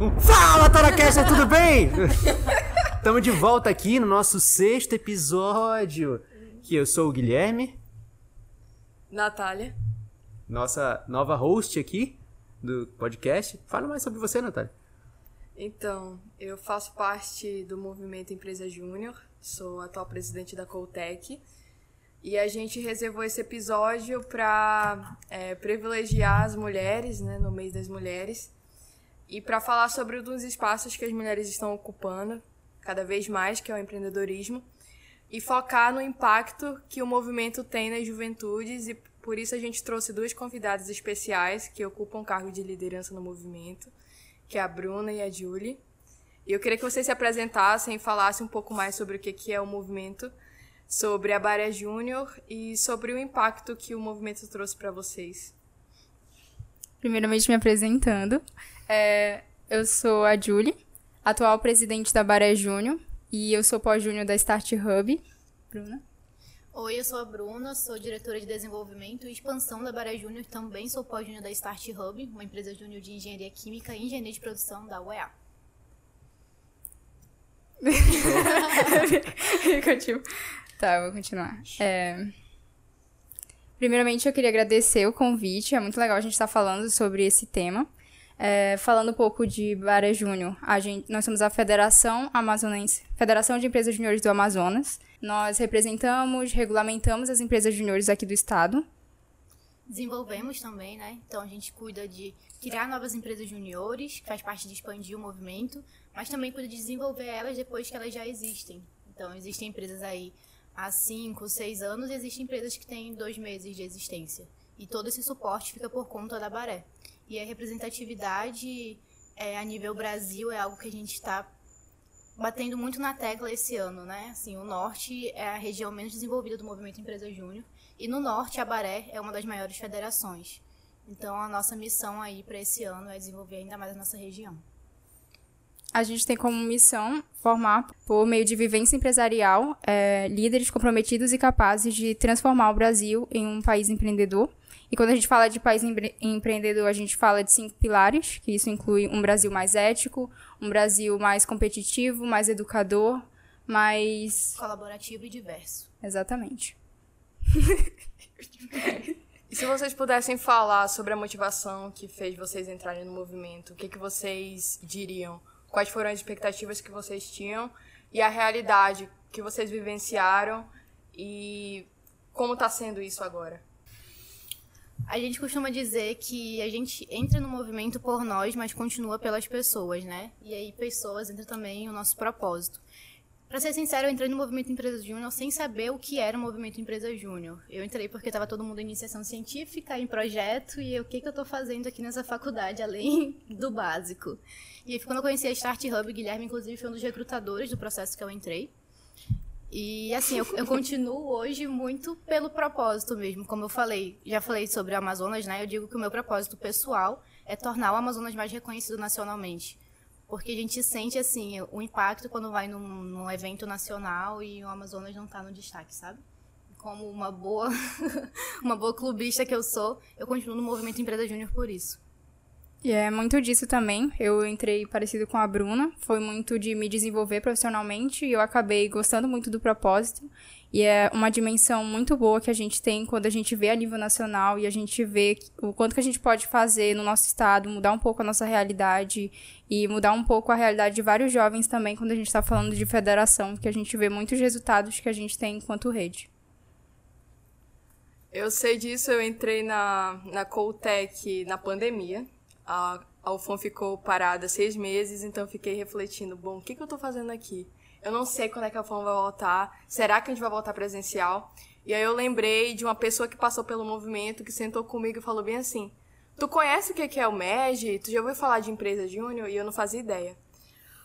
Fala, Taracast, tudo bem? Estamos de volta aqui no nosso sexto episódio. Que eu sou o Guilherme, Natália. nossa nova host aqui do podcast. Fala mais sobre você, Natália. Então, eu faço parte do movimento Empresa Júnior, sou atual presidente da Coltec. E a gente reservou esse episódio para privilegiar as mulheres, né, no mês das mulheres, e para falar sobre um dos espaços que as mulheres estão ocupando cada vez mais, que é o empreendedorismo, e focar no impacto que o movimento tem nas juventudes e por isso a gente trouxe duas convidadas especiais que ocupam cargo de liderança no movimento, que é a Bruna e a Julie. E eu queria que vocês se apresentassem e falassem um pouco mais sobre o que é o movimento, sobre a Baré Júnior e sobre o impacto que o movimento trouxe para vocês. Primeiramente, me apresentando. É, eu sou a Julie, atual presidente da Baré Júnior, e eu sou pós-júnior da Start Hub. Bruna? Oi, eu sou a Bruna, sou diretora de desenvolvimento e expansão da Baré Júnior, também sou pós-júnior da Start Hub, uma empresa júnior de engenharia química e engenharia de produção da UEA. Continua. Tá, eu vou continuar. É, Primeiramente, eu queria agradecer o convite. É muito legal a gente estar falando sobre esse tema. É, falando um pouco de Baré Júnior, nós somos a Federação Amazonense, Federação de Empresas Juniores do Amazonas. Nós representamos, regulamentamos as empresas juniores aqui do estado. Desenvolvemos também, né? Então a gente cuida de criar novas empresas juniores, que faz parte de expandir o movimento, mas também cuida de desenvolver elas depois que elas já existem. Então existem empresas aí há 5, 6 anos e existem empresas que têm dois meses de existência. E todo esse suporte fica por conta da Baré. E a representatividade é, a nível Brasil é algo que a gente está batendo muito na tecla esse ano, né? Assim, o Norte é a região menos desenvolvida do movimento Empresa Júnior e no Norte a Baré é uma das maiores federações. Então a nossa missão aí para esse ano é desenvolver ainda mais a nossa região. A gente tem como missão formar, por meio de vivência empresarial, é, líderes comprometidos e capazes de transformar o Brasil em um país empreendedor. E quando a gente fala de país empre empreendedor, a gente fala de cinco pilares, que isso inclui um Brasil mais ético, um Brasil mais competitivo, mais educador, mais... Colaborativo e diverso. Exatamente. E se vocês pudessem falar sobre a motivação que fez vocês entrarem no movimento, o que, que vocês diriam? Quais foram as expectativas que vocês tinham e a realidade que vocês vivenciaram e como está sendo isso agora? A gente costuma dizer que a gente entra no movimento por nós, mas continua pelas pessoas, né? E aí pessoas entra também o nosso propósito. Para ser sincero, eu entrei no movimento Empresa Júnior sem saber o que era o movimento Empresa Júnior. Eu entrei porque estava todo mundo em iniciação científica, em projeto, e o que, que eu estou fazendo aqui nessa faculdade, além do básico. E aí, quando eu conheci a Start Hub, Guilherme, inclusive, foi um dos recrutadores do processo que eu entrei. E assim, eu, eu, continuo hoje muito pelo propósito mesmo. Como eu falei, já falei sobre o Amazonas, né? Eu digo que o meu propósito pessoal é tornar o Amazonas mais reconhecido nacionalmente. Porque a gente sente, assim, o impacto quando vai num, num evento nacional e o Amazonas não está no destaque, sabe? Como uma boa, uma boa clubista que eu sou, eu continuo no movimento Empresa Júnior por isso. E é muito disso também. Eu entrei parecido com a Bruna. Foi muito de me desenvolver profissionalmente e eu acabei gostando muito do propósito. E é uma dimensão muito boa que a gente tem quando a gente vê a nível nacional e a gente vê o quanto que a gente pode fazer no nosso estado, mudar um pouco a nossa realidade e mudar um pouco a realidade de vários jovens também quando a gente está falando de federação, que a gente vê muitos resultados que a gente tem enquanto rede. Eu sei disso, eu entrei na, na Coltec na pandemia. A, a ficou parada seis meses, então fiquei refletindo, bom, o que, que eu estou fazendo aqui? Eu não sei quando é que a UFOM vai voltar. Será que a gente vai voltar presencial? E aí eu lembrei de uma pessoa que passou pelo movimento, que sentou comigo e falou bem assim, tu conhece o que é o MEG? Tu já ouviu falar de empresa júnior? E eu não fazia ideia.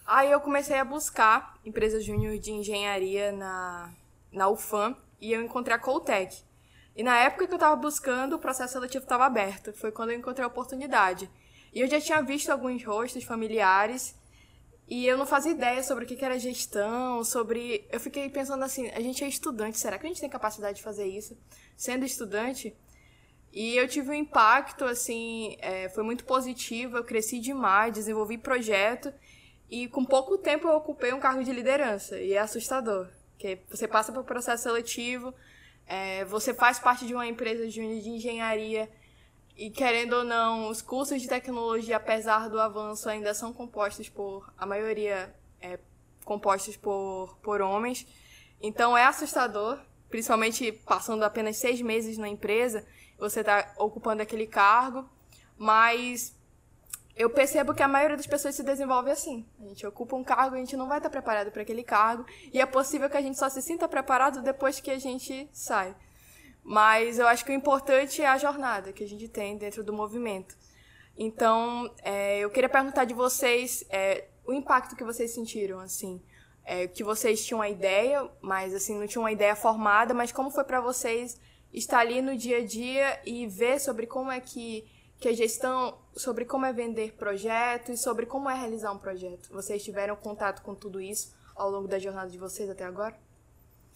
Aí eu comecei a buscar empresa júnior de engenharia na, na UFAM e eu encontrei a Coltec. E na época que eu estava buscando, o processo seletivo estava aberto. Foi quando eu encontrei a oportunidade. E eu já tinha visto alguns rostos familiares e eu não fazia ideia sobre o que era gestão, sobre. Eu fiquei pensando assim: a gente é estudante, será que a gente tem capacidade de fazer isso? Sendo estudante. E eu tive um impacto, assim, é, foi muito positivo, eu cresci demais, desenvolvi projeto e com pouco tempo eu ocupei um cargo de liderança e é assustador, porque você passa por processo seletivo, é, você faz parte de uma empresa de engenharia e querendo ou não, os cursos de tecnologia, apesar do avanço, ainda são compostos por, a maioria é compostos por, por homens. Então é assustador, principalmente passando apenas seis meses na empresa, você está ocupando aquele cargo, mas eu percebo que a maioria das pessoas se desenvolve assim. A gente ocupa um cargo, a gente não vai estar preparado para aquele cargo, e é possível que a gente só se sinta preparado depois que a gente sai. Mas eu acho que o importante é a jornada que a gente tem dentro do movimento. Então, é, eu queria perguntar de vocês é, o impacto que vocês sentiram, assim. É, que vocês tinham uma ideia, mas assim, não tinham uma ideia formada, mas como foi para vocês estar ali no dia a dia e ver sobre como é que, que a gestão, sobre como é vender projetos, sobre como é realizar um projeto. Vocês tiveram contato com tudo isso ao longo da jornada de vocês até agora?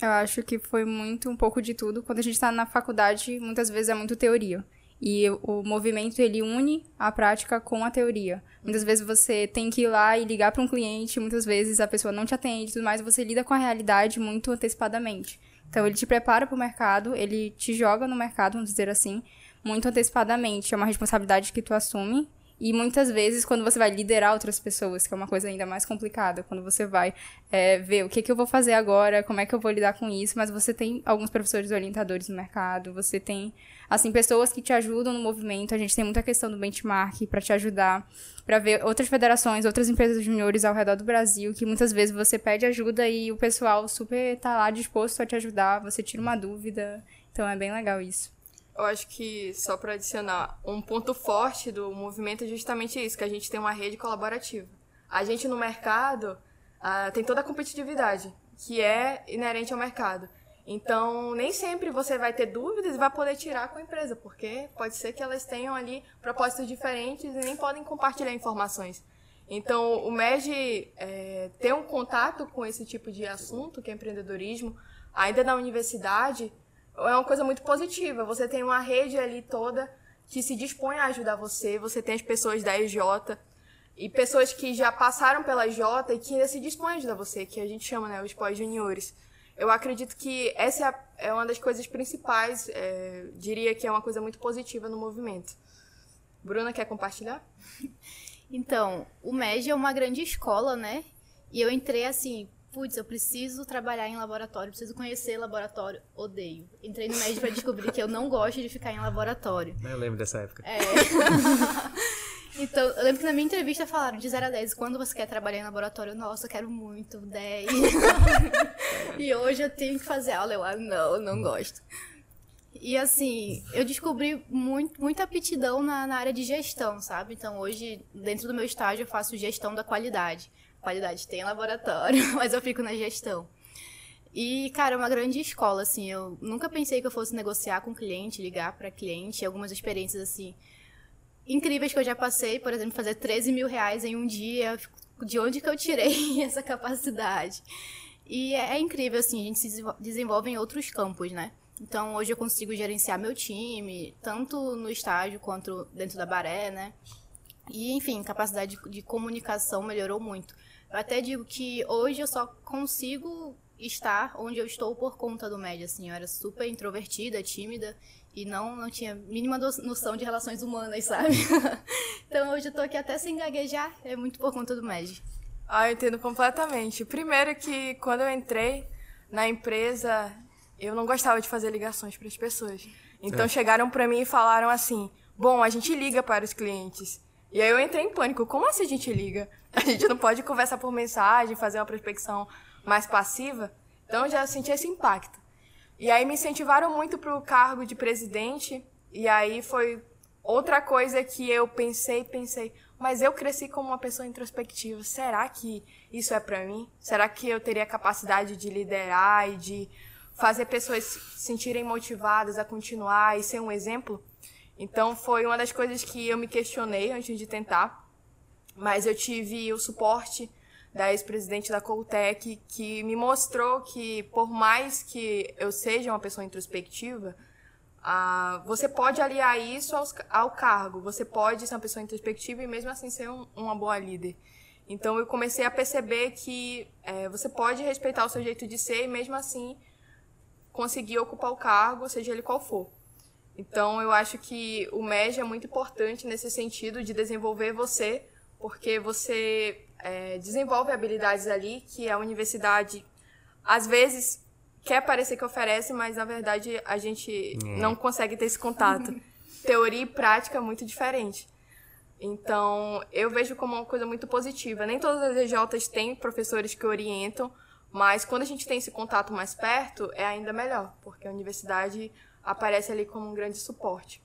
Eu acho que foi muito um pouco de tudo. Quando a gente está na faculdade, muitas vezes é muito teoria. E o movimento ele une a prática com a teoria. Muitas vezes você tem que ir lá e ligar para um cliente, muitas vezes a pessoa não te atende, tudo mais, você lida com a realidade muito antecipadamente. Então ele te prepara para o mercado, ele te joga no mercado, vamos dizer assim, muito antecipadamente. É uma responsabilidade que tu assume e muitas vezes, quando você vai liderar outras pessoas, que é uma coisa ainda mais complicada, quando você vai é, ver o que, que eu vou fazer agora, como é que eu vou lidar com isso, mas você tem alguns professores orientadores no mercado, você tem, assim, pessoas que te ajudam no movimento. A gente tem muita questão do benchmark para te ajudar, para ver outras federações, outras empresas juniores ao redor do Brasil, que muitas vezes você pede ajuda e o pessoal super tá lá disposto a te ajudar, você tira uma dúvida. Então é bem legal isso. Eu acho que, só para adicionar, um ponto forte do movimento é justamente isso, que a gente tem uma rede colaborativa. A gente no mercado uh, tem toda a competitividade, que é inerente ao mercado. Então, nem sempre você vai ter dúvidas e vai poder tirar com a empresa, porque pode ser que elas tenham ali propósitos diferentes e nem podem compartilhar informações. Então, o MEG é, ter um contato com esse tipo de assunto, que é empreendedorismo, ainda na universidade, é uma coisa muito positiva. Você tem uma rede ali toda que se dispõe a ajudar você. Você tem as pessoas da EJ e pessoas que já passaram pela EJ e que ainda se dispõem a ajudar você, que a gente chama, né, os pós-juniores. Eu acredito que essa é uma das coisas principais, é, diria que é uma coisa muito positiva no movimento. Bruna, quer compartilhar? Então, o MED é uma grande escola, né? E eu entrei assim, putz, eu preciso trabalhar em laboratório, preciso conhecer laboratório, odeio. Entrei no médio para descobrir que eu não gosto de ficar em laboratório. Eu lembro dessa época. É. então, eu lembro que na minha entrevista falaram de 0 a 10, quando você quer trabalhar em laboratório? Nossa, eu quero muito, 10. e hoje eu tenho que fazer aula, eu, ah, não, eu não gosto. E assim, eu descobri muito, muita aptidão na, na área de gestão, sabe? Então hoje, dentro do meu estágio, eu faço gestão da qualidade qualidade tem laboratório, mas eu fico na gestão. E, cara, é uma grande escola, assim. Eu nunca pensei que eu fosse negociar com cliente, ligar para cliente. Algumas experiências, assim, incríveis que eu já passei. Por exemplo, fazer 13 mil reais em um dia. De onde que eu tirei essa capacidade? E é, é incrível, assim, a gente se desenvolve em outros campos, né? Então, hoje eu consigo gerenciar meu time, tanto no estágio quanto dentro da Baré, né? E, enfim, capacidade de, de comunicação melhorou muito. Eu até digo que hoje eu só consigo estar onde eu estou por conta do médio, assim. Eu era super introvertida, tímida e não, não tinha mínima noção de relações humanas, sabe? então hoje eu tô aqui até sem gaguejar, é muito por conta do médio. Ah, eu entendo completamente. Primeiro que quando eu entrei na empresa, eu não gostava de fazer ligações para as pessoas. Então é. chegaram para mim e falaram assim: "Bom, a gente liga para os clientes". E aí eu entrei em pânico. Como assim a gente liga? A gente não pode conversar por mensagem, fazer uma prospecção mais passiva? Então eu já senti esse impacto. E aí me incentivaram muito para o cargo de presidente. E aí foi outra coisa que eu pensei, pensei, mas eu cresci como uma pessoa introspectiva. Será que isso é para mim? Será que eu teria capacidade de liderar e de fazer pessoas se sentirem motivadas a continuar e ser um exemplo? Então foi uma das coisas que eu me questionei antes de tentar, mas eu tive o suporte da ex-presidente da Coltec que me mostrou que por mais que eu seja uma pessoa introspectiva, Ah, você pode aliar isso aos, ao cargo, você pode ser uma pessoa introspectiva e mesmo assim ser um, uma boa líder. Então eu comecei a perceber que é, você pode respeitar o seu jeito de ser e mesmo assim conseguir ocupar o cargo, seja ele qual for. Então eu acho que o MEG é muito importante nesse sentido de desenvolver você, porque você é, desenvolve habilidades ali que a universidade às vezes quer parecer que oferece, mas na verdade a gente é. não consegue ter esse contato. Teoria e prática é muito diferente. Então, eu vejo como uma coisa muito positiva. Nem todas as EJs têm professores que orientam, mas quando a gente tem esse contato mais perto, é ainda melhor, porque a universidade aparece ali como um grande suporte.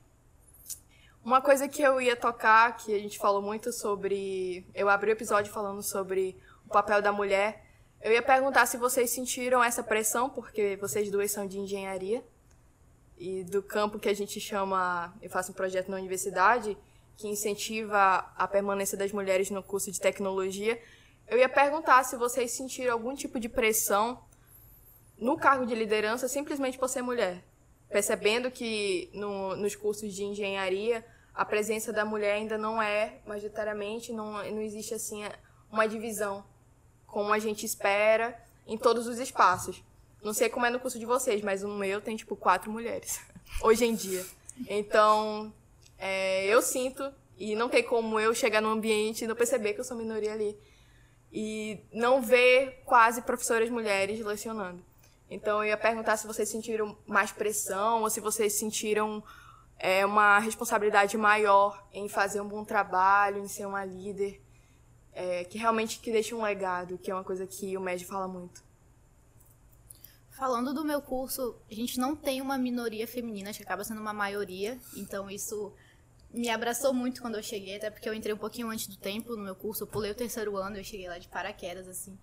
Uma coisa que eu ia tocar, que a gente falou muito sobre. Eu abri o episódio falando sobre o papel da mulher. Eu ia perguntar se vocês sentiram essa pressão, porque vocês duas são de engenharia e do campo que a gente chama. Eu faço um projeto na universidade que incentiva a permanência das mulheres no curso de tecnologia. Eu ia perguntar se vocês sentiram algum tipo de pressão no cargo de liderança simplesmente por ser mulher, percebendo que no, nos cursos de engenharia a presença da mulher ainda não é majoritariamente, não, não existe assim uma divisão como a gente espera em todos os espaços. Não sei como é no curso de vocês, mas no meu tem tipo quatro mulheres hoje em dia. Então é, eu sinto e não tem como eu chegar num ambiente e não perceber que eu sou minoria ali e não ver quase professoras mulheres lecionando. Então eu ia perguntar se vocês sentiram mais pressão ou se vocês sentiram é, uma responsabilidade maior em fazer um bom trabalho, em ser uma líder, é, que realmente que deixe um legado, que é uma coisa que o MED fala muito. Falando do meu curso, a gente não tem uma minoria feminina, acho que acaba sendo uma maioria, então isso me abraçou muito quando eu cheguei, até porque eu entrei um pouquinho antes do tempo no meu curso, eu pulei o terceiro ano, eu cheguei lá de paraquedas, assim.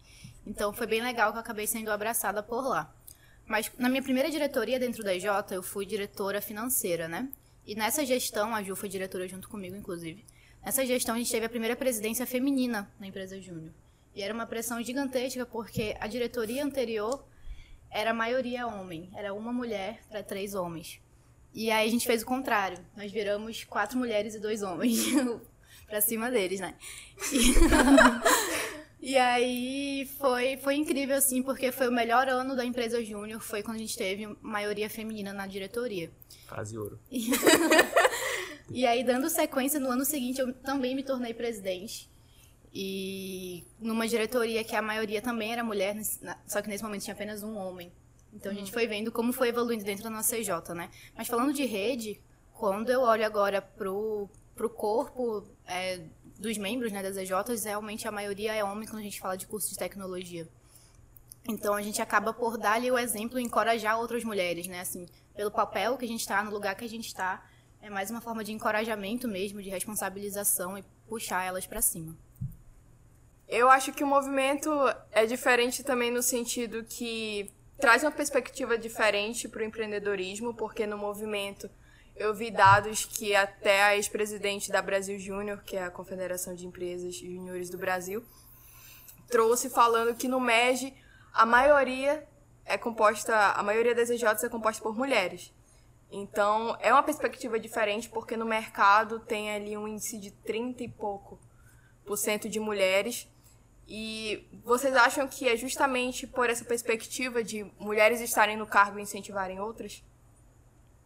Então foi bem legal que eu acabei sendo abraçada por lá. Mas na minha primeira diretoria dentro da EJ, eu fui diretora financeira, né? E nessa gestão, a Ju foi diretora junto comigo, inclusive. Nessa gestão, a gente teve a primeira presidência feminina na empresa Júnior. E era uma pressão gigantesca, porque a diretoria anterior era a maioria homem. Era uma mulher para três homens. E aí a gente fez o contrário. Nós viramos quatro mulheres e dois homens para cima deles, né? E... e, aí foi, foi incrível, assim, porque foi o melhor ano da empresa Júnior. Foi quando a gente teve maioria feminina na diretoria. Quase ouro. e aí, dando sequência, no ano seguinte eu também me tornei presidente. E numa diretoria que a maioria também era mulher, só que nesse momento tinha apenas um homem. Então a gente foi vendo como foi evoluindo dentro da nossa CJ, né? Mas falando de rede, quando eu olho agora pro, pro corpo é, dos membros né, das EJs, realmente a maioria é homem quando a gente fala de curso de tecnologia. Então a gente acaba por dar ali o exemplo e encorajar outras mulheres, né? Assim, pelo papel que a gente está, no lugar que a gente está. É mais uma forma de encorajamento mesmo, de responsabilização e puxar elas para cima. Eu acho que o movimento é diferente também no sentido que traz uma perspectiva diferente para o empreendedorismo, porque no movimento eu vi dados que até a ex-presidente da Brasil Júnior, que é a Confederação de Empresas Júniores do Brasil, trouxe falando que no MEG a maioria é composta, a maioria das EJs é composta por mulheres. Então, é uma perspectiva diferente porque no mercado tem ali um índice de 30 e pouco por cento de mulheres. E vocês acham que é justamente por essa perspectiva de mulheres estarem no cargo e incentivarem outras?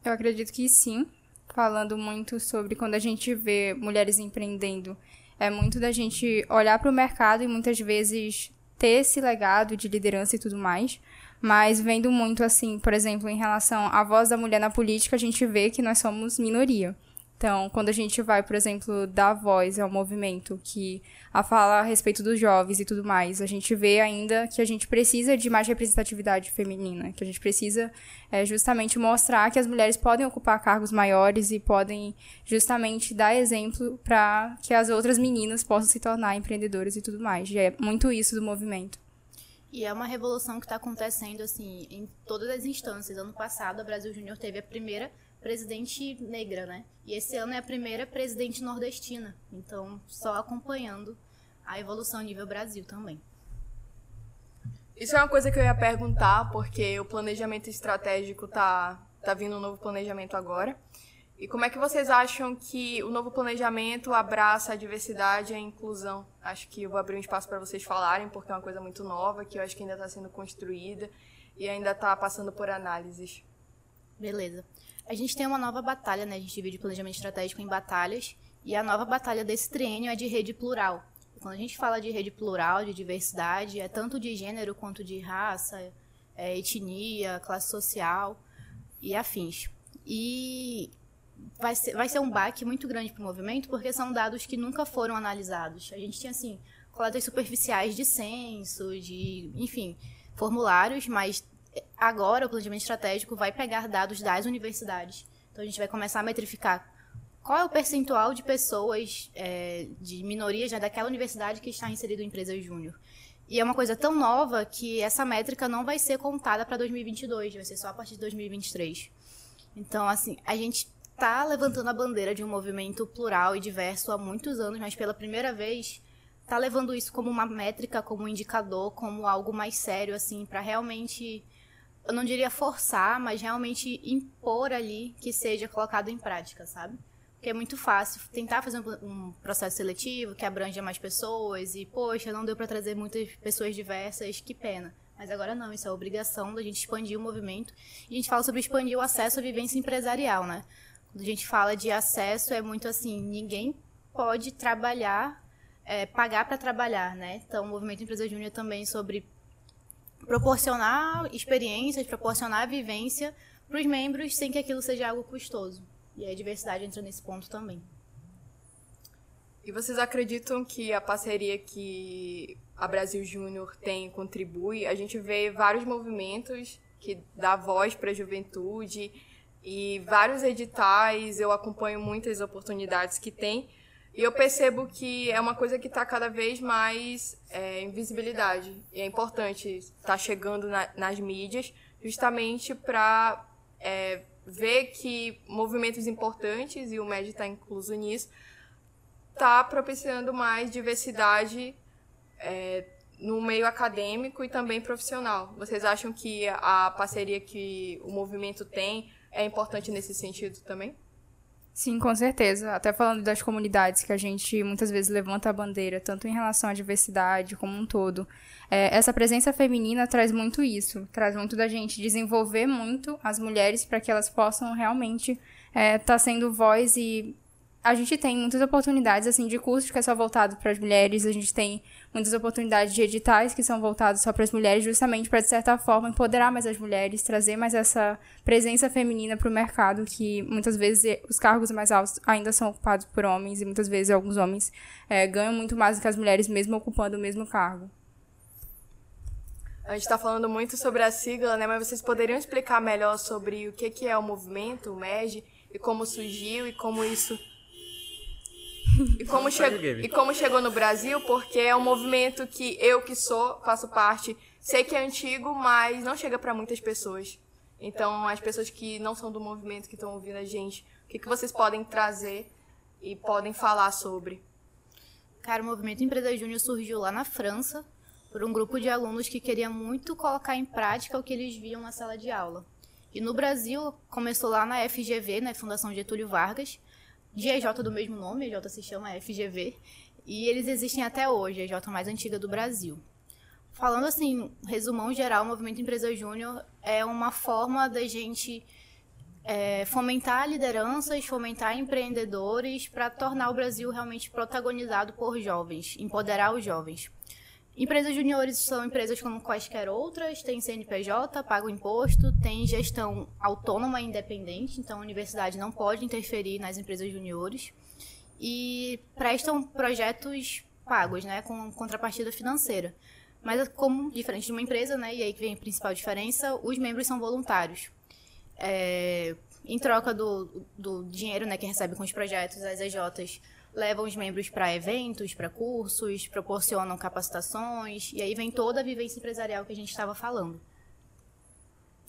Eu acredito que sim. Falando muito sobre quando a gente vê mulheres empreendendo, é muito da gente olhar para o mercado e muitas vezes ter esse legado de liderança e tudo mais. Mas vendo muito assim, por exemplo, em relação à voz da mulher na política, a gente vê que nós somos minoria. Então, quando a gente vai, por exemplo, dar voz ao movimento que a fala a respeito dos jovens e tudo mais, a gente vê ainda que a gente precisa de mais representatividade feminina, que a gente precisa é, justamente mostrar que as mulheres podem ocupar cargos maiores e podem justamente dar exemplo para que as outras meninas possam se tornar empreendedoras e tudo mais. E é muito isso do movimento. E é uma revolução que está acontecendo assim em todas as instâncias. Ano passado, a Brasil Júnior teve a primeira presidente negra, né? E esse ano é a primeira presidente nordestina. Então, só acompanhando a evolução nível Brasil também. Isso é uma coisa que eu ia perguntar, porque o planejamento estratégico tá, tá vindo um novo planejamento agora. E como é que vocês acham que o novo planejamento abraça a diversidade e a inclusão? Acho que eu vou abrir um espaço para vocês falarem, porque é uma coisa muito nova, que eu acho que ainda está sendo construída e ainda está passando por análises. Beleza. A gente tem uma nova batalha, né? A gente divide o planejamento estratégico em batalhas, e a nova batalha desse triênio é de rede plural. Quando a gente fala de rede plural, de diversidade, é tanto de gênero quanto de raça, é, etnia, classe social e afins. E vai ser, vai ser um baque muito grande para o movimento, porque são dados que nunca foram analisados. A gente tinha, assim, coletas superficiais de censo, de, enfim, formulários, mas agora o planejamento estratégico vai pegar dados das universidades. Então a gente vai começar a metrificar qual é o percentual de pessoas é, de minorias né, daquela universidade que está inserido em empresa júnior. E é uma coisa tão nova que essa métrica não vai ser contada para 2022, vai ser só a partir de 2023. Então, assim, a gente está levantando a bandeira de um movimento plural e diverso há muitos anos, mas pela primeira vez está levando isso como uma métrica, como um indicador, como algo mais sério, assim, para realmente, eu não diria forçar, mas realmente impor ali que seja colocado em prática, sabe? Porque é muito fácil tentar fazer um, processo seletivo que abranja mais pessoas e, poxa, não deu para trazer muitas pessoas diversas, que pena. Mas agora não, isso é obrigação da gente expandir o movimento. E a gente fala sobre expandir o acesso à vivência empresarial, né? Quando a gente fala de acesso, é muito assim, ninguém pode trabalhar, é, pagar para trabalhar, né? Então, o Movimento Empresa Júnior também sobre proporcionar experiências, proporcionar vivência para os membros sem que aquilo seja algo custoso. E a diversidade entra nesse ponto também. E vocês acreditam que a parceria que a Brasil Júnior tem contribui? A gente vê vários movimentos que dá voz para a juventude, e vários editais, eu acompanho muitas oportunidades que tem. E eu percebo que é uma coisa que está cada vez mais é, em visibilidade. E é importante estar tá chegando na, nas mídias justamente para é, ver que movimentos importantes, e o MED está incluso nisso, está propiciando mais diversidade é, no meio acadêmico e também profissional. Vocês acham que a parceria que o movimento tem é importante nesse sentido também? Sim, com certeza. Até falando das comunidades que a gente muitas vezes levanta a bandeira, tanto em relação à diversidade como um todo. É, essa presença feminina traz muito isso, traz muito da gente desenvolver muito as mulheres para que elas possam realmente estar é, tá sendo voz e a gente tem muitas oportunidades assim de cursos que é só voltado para as mulheres, a gente tem muitas oportunidades de editais que são voltados só para as mulheres, justamente para de certa forma empoderar mais as mulheres, trazer mais essa presença feminina para o mercado, que muitas vezes os cargos mais altos ainda são ocupados por homens e muitas vezes alguns homens é, ganham muito mais do que as mulheres mesmo ocupando o mesmo cargo. A gente está falando muito sobre a sigla, né? Mas vocês poderiam explicar melhor sobre o que, que é o movimento, o MEG, e como surgiu e como isso e como, che e como chegou no Brasil, porque é um movimento que eu que sou, faço parte, sei que é antigo, mas não chega para muitas pessoas. Então, as pessoas que não são do movimento, que estão ouvindo a gente, o que, que vocês podem trazer e podem falar sobre? Cara, o movimento Empresa Júnior surgiu lá na França, por um grupo de alunos que queria muito colocar em prática o que eles viam na sala de aula. E no Brasil, começou lá na FGV, na né, Fundação Getúlio Vargas, EJ do mesmo nome, EJ se chama FGV, e eles existem até hoje, a EJ mais antiga do Brasil. Falando assim, resumão geral, o Movimento Empresa Júnior é uma forma da gente é, fomentar lideranças, fomentar empreendedores para tornar o Brasil realmente protagonizado por jovens, empoderar os jovens. Empresas juniores são empresas como quaisquer outras, tem CNPJ, paga imposto, tem gestão autônoma e independente, então a universidade não pode interferir nas empresas juniores e prestam projetos pagos, né, com contrapartida financeira. Mas como diferente de uma empresa, né, e aí que vem a principal diferença, os membros são voluntários. É, em troca do, do dinheiro, né, que recebe com os projetos, as EJs levam os membros para eventos, para cursos, proporcionam capacitações, e aí vem toda a vivência empresarial que a gente estava falando.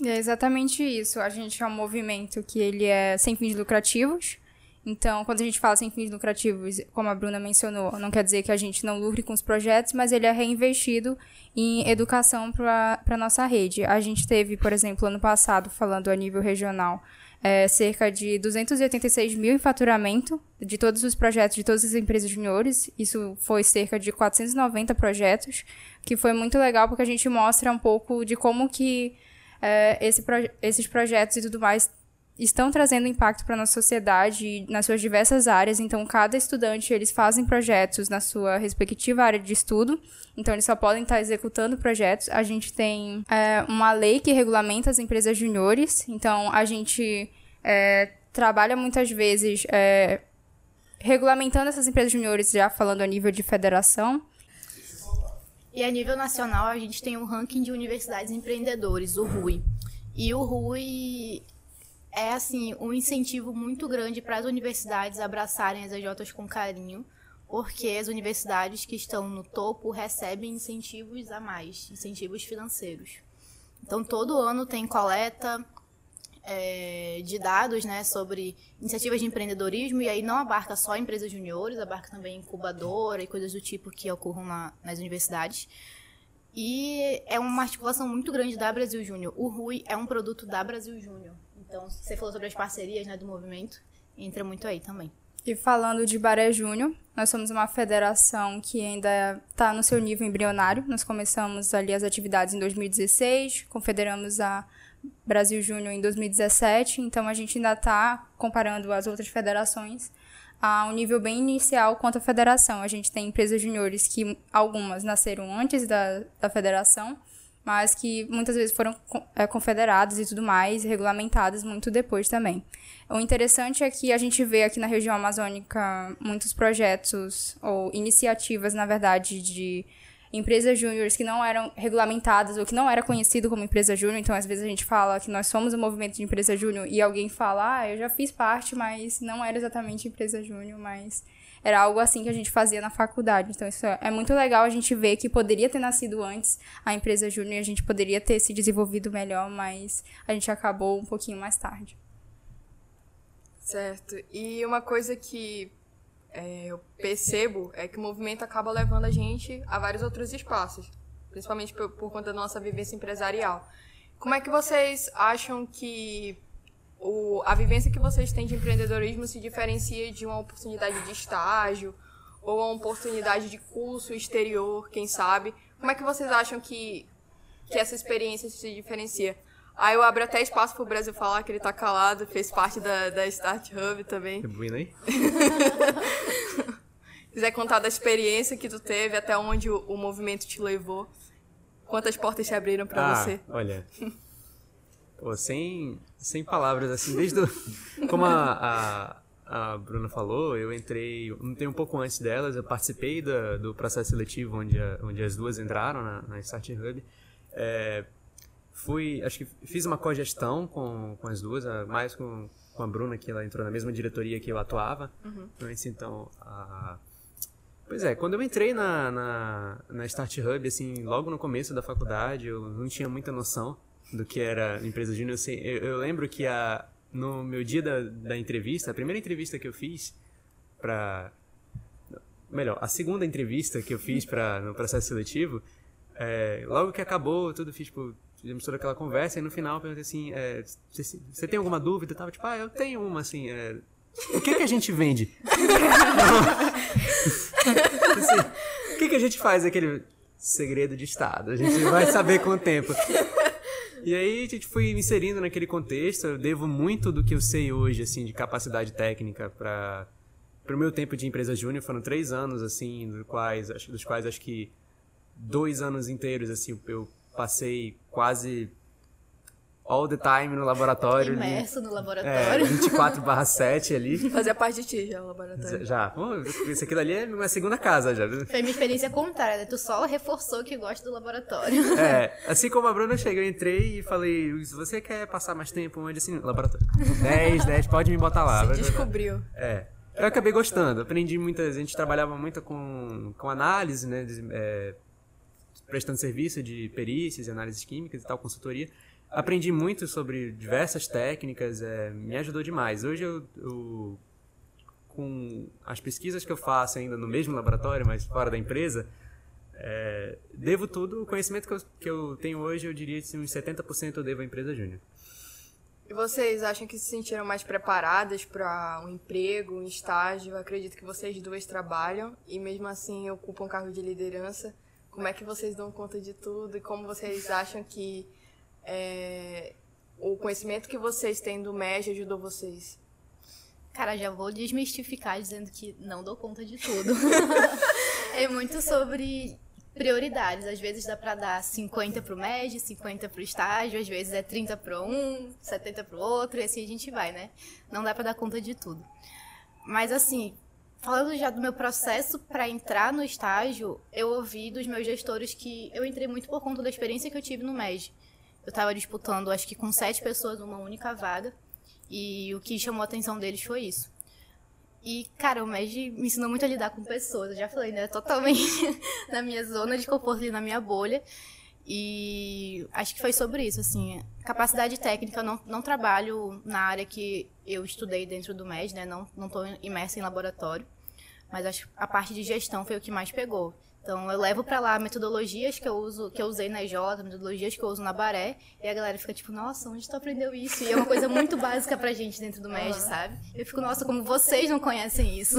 É exatamente isso. A gente é um movimento que ele é sem fins lucrativos, Então, quando a gente fala sem fins lucrativos, como a Bruna mencionou, não quer dizer que a gente não lucre com os projetos, mas ele é reinvestido em educação para a nossa rede. A gente teve, por exemplo, ano passado, falando a nível regional, é, cerca de 286 mil em faturamento de todos os projetos de todas as empresas juniores. Isso foi cerca de 490 projetos, que foi muito legal porque a gente mostra um pouco de como que é, esse esses projetos e tudo mais estão trazendo impacto para a nossa sociedade nas suas diversas áreas. Então, cada estudante, eles fazem projetos na sua respectiva área de estudo. Então, eles só podem estar executando projetos. A gente tem é, uma lei que regulamenta as empresas juniores. Então, a gente é, trabalha muitas vezes é, regulamentando essas empresas juniores, já falando a nível de federação. E a nível nacional, a gente tem um ranking de universidades empreendedores, o RUI. E o RUI é assim um incentivo muito grande para as universidades abraçarem as EJs com carinho, porque as universidades que estão no topo recebem incentivos a mais, incentivos financeiros. Então todo ano tem coleta é, de dados né, sobre iniciativas de empreendedorismo, e aí não abarca só empresas juniores, abarca também incubadora e coisas do tipo que ocorram na, nas universidades. E é uma articulação muito grande da Brasil Júnior. O RUI é um produto da Brasil Júnior. Então, você falou sobre as parcerias né, do movimento, entra muito aí também. E falando de Baré Júnior, nós somos uma federação que ainda está no seu nível embrionário. Nós começamos ali as atividades em 2016, confederamos a Brasil Júnior em 2017, então a gente ainda está comparando as outras federações a um nível bem inicial quanto à federação. A gente tem empresas juniores que algumas nasceram antes da, da federação, mas que muitas vezes foram é, confederadas e tudo mais, regulamentadas muito depois também. O interessante é que a gente vê aqui na região amazônica muitos projetos ou iniciativas, na verdade, de empresas júniores que não eram regulamentadas ou que não era conhecido como empresa júnior. Então, às vezes a gente fala que nós somos um movimento de empresa júnior e alguém fala, ah, eu já fiz parte, mas não era exatamente empresa júnior, mas era algo assim que a gente fazia na faculdade. Então, isso é, é muito legal a gente ver que poderia ter nascido antes a empresa júnior, a gente poderia ter se desenvolvido melhor, mas a gente acabou um pouquinho mais tarde. Certo. E uma coisa que é, eu percebo é que o movimento acaba levando a gente a vários outros espaços, principalmente por, por conta da nossa vivência empresarial. Como é que vocês acham que o, a vivência que vocês têm de empreendedorismo se diferencia de uma oportunidade de estágio ou uma oportunidade de curso exterior, quem sabe? Como é que vocês acham que, que essa experiência se diferencia? Aí eu abro até espaço pro Brasil falar que ele tá calado, fez parte da, da Start Hub também. Rebuindo aí? Quiser contar da experiência que tu teve, até onde o, o movimento te levou, quantas portas se abriram para ah, você? Olha, Pô, sem, sem palavras, assim, desde. O, como a, a, a, Bruna falou, eu entrei um tempo um pouco antes delas, eu participei da, do processo seletivo onde, a, onde as duas entraram na, na Start Hub. É, fui, acho que fiz uma cogestão com, com as duas, mais com, com a Bruna, que ela entrou na mesma diretoria que eu atuava. Uhum. Então, a. Pois é, quando eu entrei na, na, na Start Hub, assim, logo no começo da faculdade, eu não tinha muita noção do que era empresa júnior. Eu, eu, eu, lembro que a, no meu dia da, da entrevista, a primeira entrevista que eu fiz para melhor, a segunda entrevista que eu fiz para no processo seletivo, é, logo que acabou, tudo fiz tipo fizemos toda aquela conversa e no final eu perguntei assim, é, você, tem alguma dúvida? Eu tava tipo, ah, eu tenho uma assim, é, o que que a gente vende? assim, o que que a gente faz aquele segredo de estado? A gente vai saber com o tempo. E aí a gente foi inserindo naquele contexto. Eu devo muito do que eu sei hoje, assim, de capacidade técnica para o meu tempo de empresa júnior. Foram três anos, assim, dos quais, dos quais acho que dois anos inteiros, assim, eu passei quase all the time no laboratório. Imerso ali. no laboratório. É, 24 barra 7 ali. Fazia parte de ti já o laboratório. Já. Pô, isso aqui dali é minha segunda casa já. Foi minha experiência contrária, né? Tu só reforçou que gosta do laboratório. É, assim como a Bruna chegou, eu entrei e falei, se você quer passar mais tempo onde assim, laboratório. 10, 10, pode me botar lá. Se descobriu. É. Eu acabei gostando, aprendi muitas, a gente trabalhava muito com, com análise, né, de, é, prestando serviço de perícias e análises químicas e tal, consultoria aprendi muito sobre diversas técnicas, é, me ajudou demais. Hoje eu, eu com as pesquisas que eu faço ainda no mesmo laboratório, mas fora da empresa, é, devo tudo, o conhecimento que eu, que eu tenho hoje, eu diria que uns 70% eu devo à empresa Júnior. E vocês acham que se sentiram mais preparadas para um emprego, um estágio? Eu acredito que vocês duas trabalham e mesmo assim ocupam um cargo de liderança. Como é que vocês dão conta de tudo e como vocês acham que é, o conhecimento que vocês têm do MEG ajudou vocês? Cara, já vou desmistificar dizendo que não dou conta de tudo. é muito sobre prioridades. Às vezes dá para dar 50 pro MED, 50 pro estágio, às vezes é 30 para um, 70 pro outro, e assim a gente vai, né? Não dá para dar conta de tudo. Mas assim, falando já do meu processo para entrar no estágio, eu ouvi dos meus gestores que eu entrei muito por conta da experiência que eu tive no MED. Eu estava disputando, acho que com sete pessoas, uma única vaga, e o que chamou a atenção deles foi isso. E, cara, o MED me ensinou muito a lidar com pessoas. Eu já falei, né? Totalmente na minha zona de conforto ali, na minha bolha. E acho que foi sobre isso, assim. Capacidade técnica, eu não, não trabalho na área que eu estudei dentro do MED, né? Não, não tô imersa em laboratório. Mas acho a parte de gestão foi o que mais pegou. Então eu levo para lá metodologias que eu uso, que eu usei na EJ, metodologias que eu uso na Baré, e a galera fica tipo, nossa, onde tu aprendeu isso? E é uma coisa muito básica pra gente dentro do MED, sabe? Eu fico, nossa, como vocês não conhecem isso.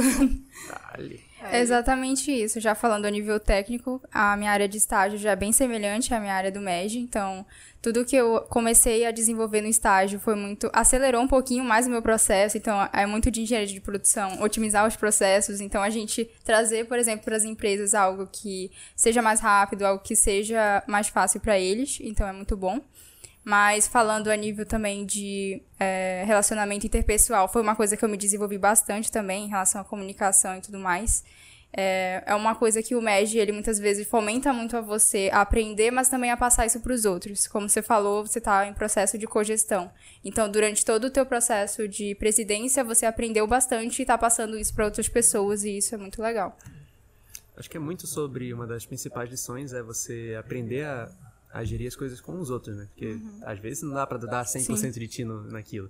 Dale. É exatamente isso. Já falando a nível técnico, a minha área de estágio já é bem semelhante à minha área do MED, então tudo que eu comecei a desenvolver no estágio foi muito acelerou um pouquinho mais o meu processo, então é muito de engenharia de produção, otimizar os processos, então a gente trazer, por exemplo, para as empresas algo que seja mais rápido, algo que seja mais fácil para eles, então é muito bom. Mas falando a nível também de é, relacionamento interpessoal, foi uma coisa que eu me desenvolvi bastante também em relação à comunicação e tudo mais. É, é uma coisa que o MEG, ele muitas vezes fomenta muito a você a aprender, mas também a passar isso para os outros. Como você falou, você está em processo de cogestão. Então, durante todo o teu processo de presidência, você aprendeu bastante e está passando isso para outras pessoas, e isso é muito legal. Acho que é muito sobre uma das principais lições é você aprender a a gerir as coisas com os outros, né? Porque uhum. às vezes não dá para dar 100% Sim. de ti no, naquilo.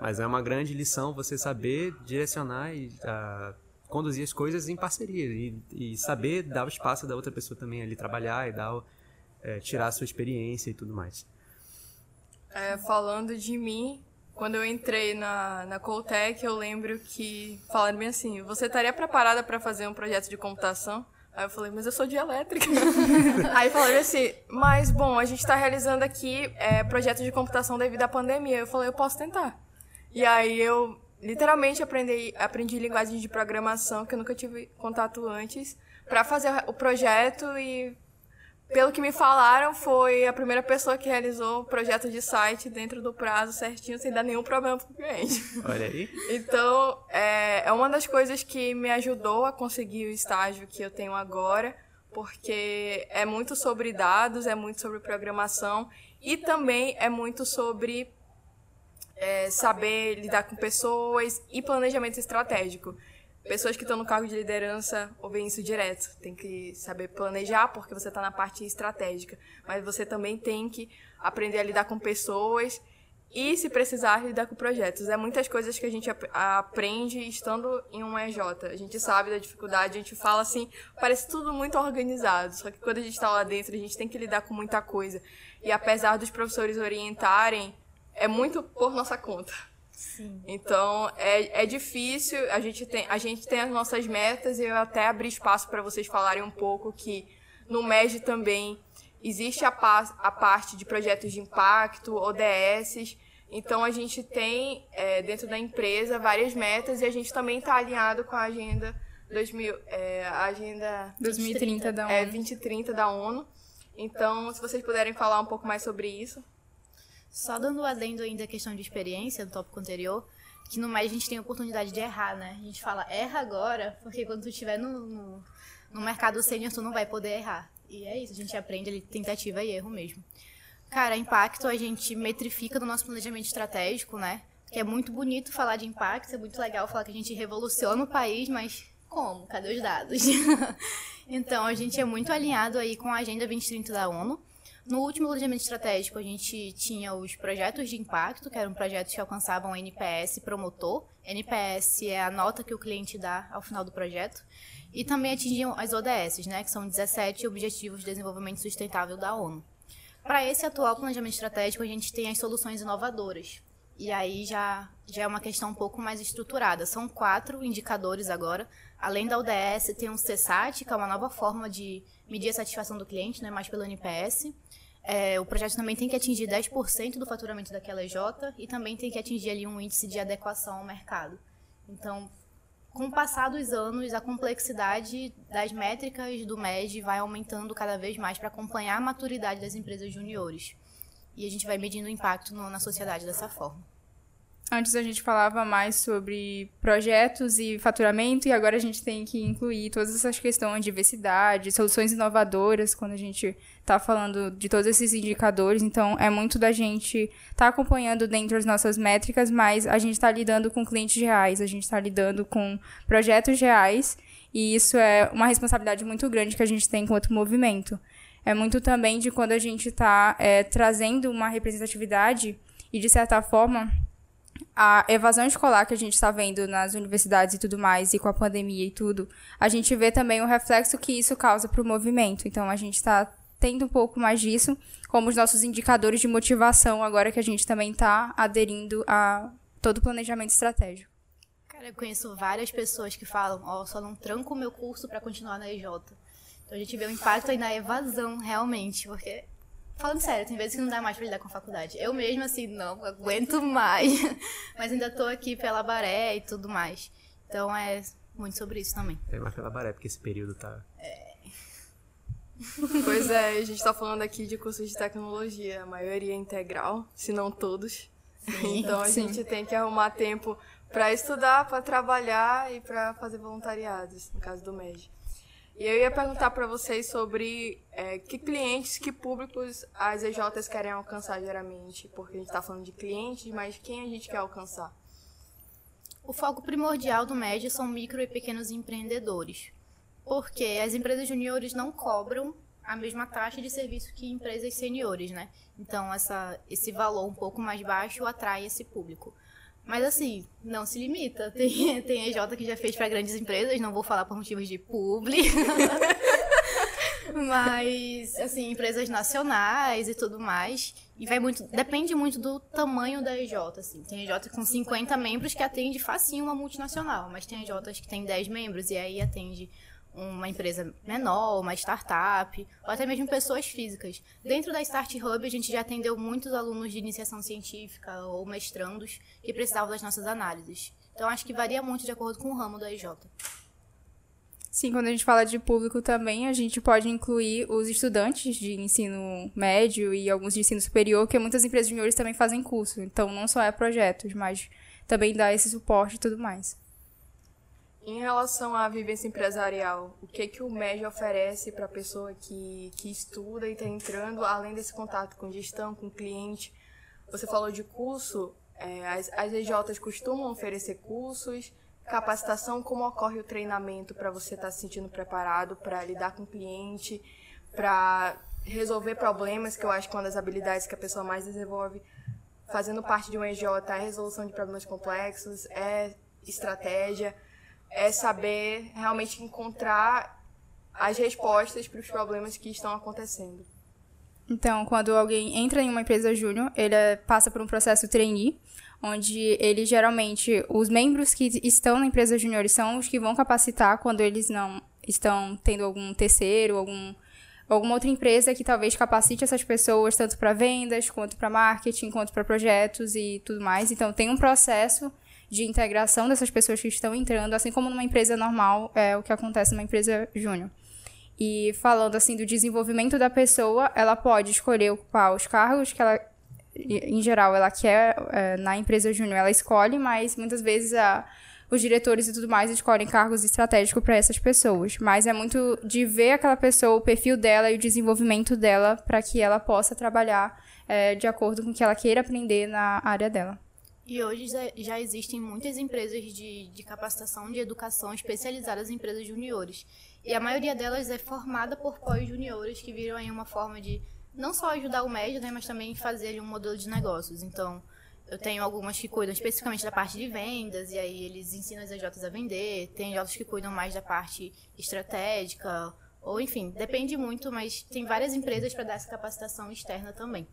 Mas é uma grande lição você saber direcionar e uh, conduzir as coisas em parceria e, e, saber dar o espaço da outra pessoa também ali trabalhar e dar, é, tirar a sua experiência e tudo mais. É, falando de mim, quando eu entrei na, na Coltec, eu lembro que falaram bem assim: você estaria preparada para fazer um projeto de computação? Aí eu falei, mas eu sou de elétrica. Aí falaram assim, mas bom, a gente está realizando aqui é, projetos de computação devido à pandemia. Eu falei, eu posso tentar. E aí eu literalmente aprendi, aprendi linguagem de programação que eu nunca tive contato antes para fazer o projeto e pelo que me falaram, foi a primeira pessoa que realizou o projeto de site dentro do prazo certinho, sem dar nenhum problema para o cliente. Olha aí. Então, é, é uma das coisas que me ajudou a conseguir o estágio que eu tenho agora, porque é muito sobre dados, é muito sobre programação e também é muito sobre é, saber lidar com pessoas e planejamento estratégico pessoas que estão no cargo de liderança ouvem isso direto. Tem que saber planejar porque você está na parte estratégica, mas você também tem que aprender a lidar com pessoas e, se precisar, lidar com projetos. É muitas coisas que a gente aprende estando em um EJ. A gente sabe da dificuldade, a gente fala assim, parece tudo muito organizado, só que quando a gente está lá dentro, a gente tem que lidar com muita coisa. E apesar dos professores orientarem, é muito por nossa conta. Sim. Então, é, é difícil, a gente, tem, a gente tem as nossas metas e eu até abri espaço para vocês falarem um pouco que no MED também existe a, a parte de projetos de impacto, ODS, então a gente tem é, dentro da empresa várias metas e a gente também está alinhado com a agenda 2000, é, a agenda 2030 da ONU. É, 2030 da ONU. Então, se vocês puderem falar um pouco mais sobre isso. Só dando um adendo ainda a questão de experiência no tópico anterior, que no mais a gente tem a oportunidade de errar, né? A gente fala, erra agora, porque quando tu estiver no, no, no mercado sênior, tu não vai poder errar. E é isso, a gente aprende ali tentativa e erro mesmo. Cara, impacto a gente metrifica no nosso planejamento estratégico, né? Que é muito bonito falar de impacto, é muito legal falar que a gente revoluciona o país, mas como? Cadê os dados? então, a gente é muito alinhado aí com a Agenda 2030 da ONU, No último planejamento estratégico, a gente tinha os projetos de impacto, que eram projetos que alcançavam NPS promotor. NPS é a nota que o cliente dá ao final do projeto. E também atingiam as ODS, né, que são 17 Objetivos de Desenvolvimento Sustentável da ONU. Para esse atual planejamento estratégico, a gente tem as soluções inovadoras. E aí já, já é uma questão um pouco mais estruturada. São quatro indicadores agora. Além da ODS, tem um CSAT, que é uma nova forma de medir a satisfação do cliente, né, mais pelo NPS. É, o projeto também tem que atingir 10% do faturamento daquela EJ e também tem que atingir ali um índice de adequação ao mercado. Então, com o passar dos anos, a complexidade das métricas do MED vai aumentando cada vez mais para acompanhar a maturidade das empresas juniores. E a gente vai medindo o impacto no, na sociedade dessa forma. Antes a gente falava mais sobre projetos e faturamento, e agora a gente tem que incluir todas essas questões de diversidade, soluções inovadoras, quando a gente está falando de todos esses indicadores. Então, é muito da gente estar tá acompanhando dentro das nossas métricas, mas a gente está lidando com clientes reais, a gente está lidando com projetos reais, e isso é uma responsabilidade muito grande que a gente tem enquanto movimento. É muito também de quando a gente está é, trazendo uma representatividade e, de certa forma, a evasão escolar que a gente está vendo nas universidades e tudo mais, e com a pandemia e tudo, a gente vê também o reflexo que isso causa para o movimento. Então, a gente está tendo um pouco mais disso como os nossos indicadores de motivação, agora que a gente também está aderindo a todo o planejamento estratégico. Cara, eu conheço várias pessoas que falam: Ó, oh, só não tranco o meu curso para continuar na EJ. Então, a gente vê o impacto aí na evasão, realmente, porque Falando sério, tem vezes que não dá mais pra lidar com a faculdade. Eu mesma, assim, não aguento mais. Mas ainda tô aqui pela Baré e tudo mais. Então é muito sobre isso também. É mais pela Baré, porque esse período tá. É. Pois é, a gente tá falando aqui de cursos de tecnologia, a maioria é integral, se não todos. Sim, então a sim. gente tem que arrumar tempo para estudar, para trabalhar e para fazer voluntariados, no caso do MED. E eu ia perguntar para vocês sobre é, que clientes, que públicos as EJs querem alcançar geralmente, porque a gente está falando de clientes, mas quem a gente quer alcançar? O foco primordial do MED são micro e pequenos empreendedores, porque as empresas juniores não cobram a mesma taxa de serviço que empresas seniores, né? Então, essa, esse valor um pouco mais baixo atrai esse público. Mas assim, não se limita. Tem, tem EJ que já fez para grandes empresas, não vou falar por motivos de publi. Mas, assim, empresas nacionais e tudo mais. E vai muito. Depende muito do tamanho da EJ, assim. Tem EJ com 50 membros que atende facinho uma multinacional, mas tem EJs que tem 10 membros e aí atende uma empresa menor, uma startup, ou até mesmo pessoas físicas. Dentro da Start Hub, a gente já atendeu muitos alunos de iniciação científica ou mestrandos que precisavam das nossas análises. Então, acho que varia muito de acordo com o ramo da EJ. Sim, quando a gente fala de público também, a gente pode incluir os estudantes de ensino médio e alguns de ensino superior, que muitas empresas juniores também fazem curso. Então, não só é projetos, mas também dá esse suporte e tudo mais. Em relação à vivência empresarial, o que que o MEG oferece para a pessoa que, que estuda e está entrando, além desse contato com gestão, com cliente? Você falou de curso, é, as, as EJs costumam oferecer cursos, capacitação, como ocorre o treinamento para você estar tá se sentindo preparado para lidar com o cliente, para resolver problemas, que eu acho que é uma das habilidades que a pessoa mais desenvolve fazendo parte de um EJ é resolução de problemas complexos, é estratégia é saber realmente encontrar as respostas para os problemas que estão acontecendo. Então, quando alguém entra em uma empresa júnior, ele é, passa por um processo trainee, onde ele geralmente, os membros que estão na empresa júnior são os que vão capacitar quando eles não estão tendo algum terceiro, algum, alguma outra empresa que talvez capacite essas pessoas tanto para vendas, quanto para marketing, quanto para projetos e tudo mais. Então, tem um processo de integração dessas pessoas que estão entrando, assim como numa empresa normal é o que acontece numa empresa júnior. E falando assim do desenvolvimento da pessoa, ela pode escolher ocupar os cargos que ela, em geral, ela quer é, na empresa júnior, ela escolhe, mas muitas vezes a, os diretores e tudo mais escolhem cargos estratégicos para essas pessoas. Mas é muito de ver aquela pessoa, o perfil dela e o desenvolvimento dela para que ela possa trabalhar é, de acordo com o que ela queira aprender na área dela. E hoje já existem muitas empresas de, de capacitação de educação especializadas em empresas juniores. E a maioria delas é formada por pós-juniores que viram aí uma forma de não só ajudar o médio, né, mas também fazer um modelo de negócios. Então, eu tenho algumas que cuidam especificamente da parte de vendas, e aí eles ensinam as EJs a vender. Tem outros que cuidam mais da parte estratégica, ou enfim, depende muito, mas tem várias empresas para dar essa capacitação externa também.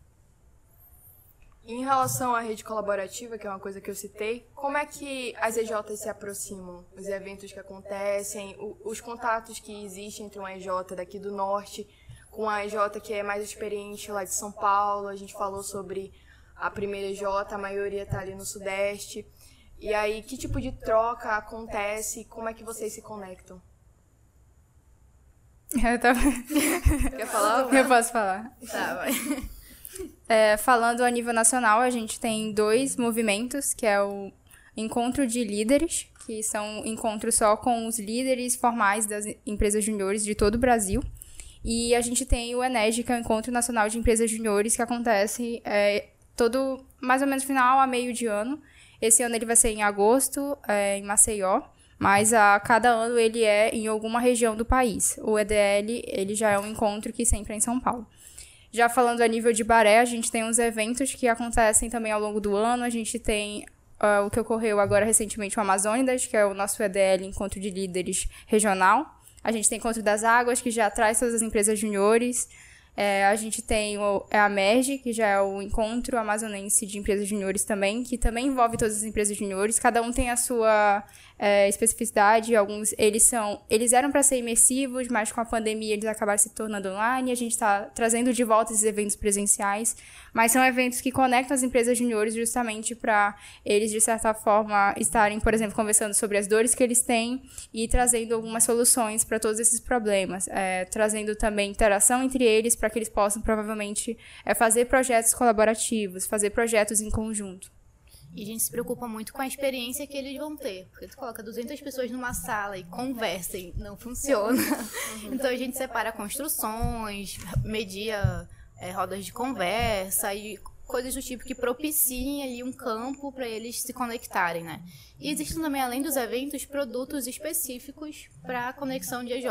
Em relação à rede colaborativa, que é uma coisa que eu citei, como é que as EJs se aproximam? Os eventos que acontecem, os contatos que existem entre uma EJ daqui do norte com a EJ que é mais experiente lá de São Paulo. A gente falou sobre a primeira EJ, a maioria está ali no Sudeste. E aí, que tipo de troca acontece? Como é que vocês se conectam? Eu tava... Quer falar? Eu posso falar. Tá, vai. É, falando a nível nacional, a gente tem dois movimentos, que é o Encontro de Líderes, que são encontros só com os líderes formais das empresas juniores de todo o Brasil. E a gente tem o ENEG, que é o Encontro Nacional de Empresas Juniores, que acontece é, todo, mais ou menos, final a meio de ano. Esse ano ele vai ser em agosto, é, em Maceió, mas a cada ano ele é em alguma região do país. O EDL, ele já é um encontro que sempre é em São Paulo. Já falando a nível de Baré, a gente tem uns eventos que acontecem também ao longo do ano. A gente tem uh, o que ocorreu agora recentemente, o Amazônidas, que é o nosso EDL, Encontro de Líderes Regional. A gente tem Encontro das Águas, que já traz todas as empresas juniores. É, a gente tem o, é a MERG, que já é o Encontro Amazonense de Empresas Juniores também, que também envolve todas as empresas juniores. Cada um tem a sua é, especificidade, alguns eles são, eles eram para ser imersivos, mas com a pandemia eles acabaram se tornando online. A gente está trazendo de volta esses eventos presenciais, mas são eventos que conectam as empresas juniores justamente para eles de certa forma estarem, por exemplo, conversando sobre as dores que eles têm e trazendo algumas soluções para todos esses problemas, é, trazendo também interação entre eles para que eles possam provavelmente é, fazer projetos colaborativos, fazer projetos em conjunto. E a gente se preocupa muito com a experiência que eles vão ter. Porque tu coloca 200 pessoas numa sala e conversem, não funciona. Uhum. Então a gente separa construções, media é, rodas de conversa e coisas do tipo que propiciem ali um campo para eles se conectarem, né? E existem também, além dos eventos, produtos específicos para a conexão de EJ.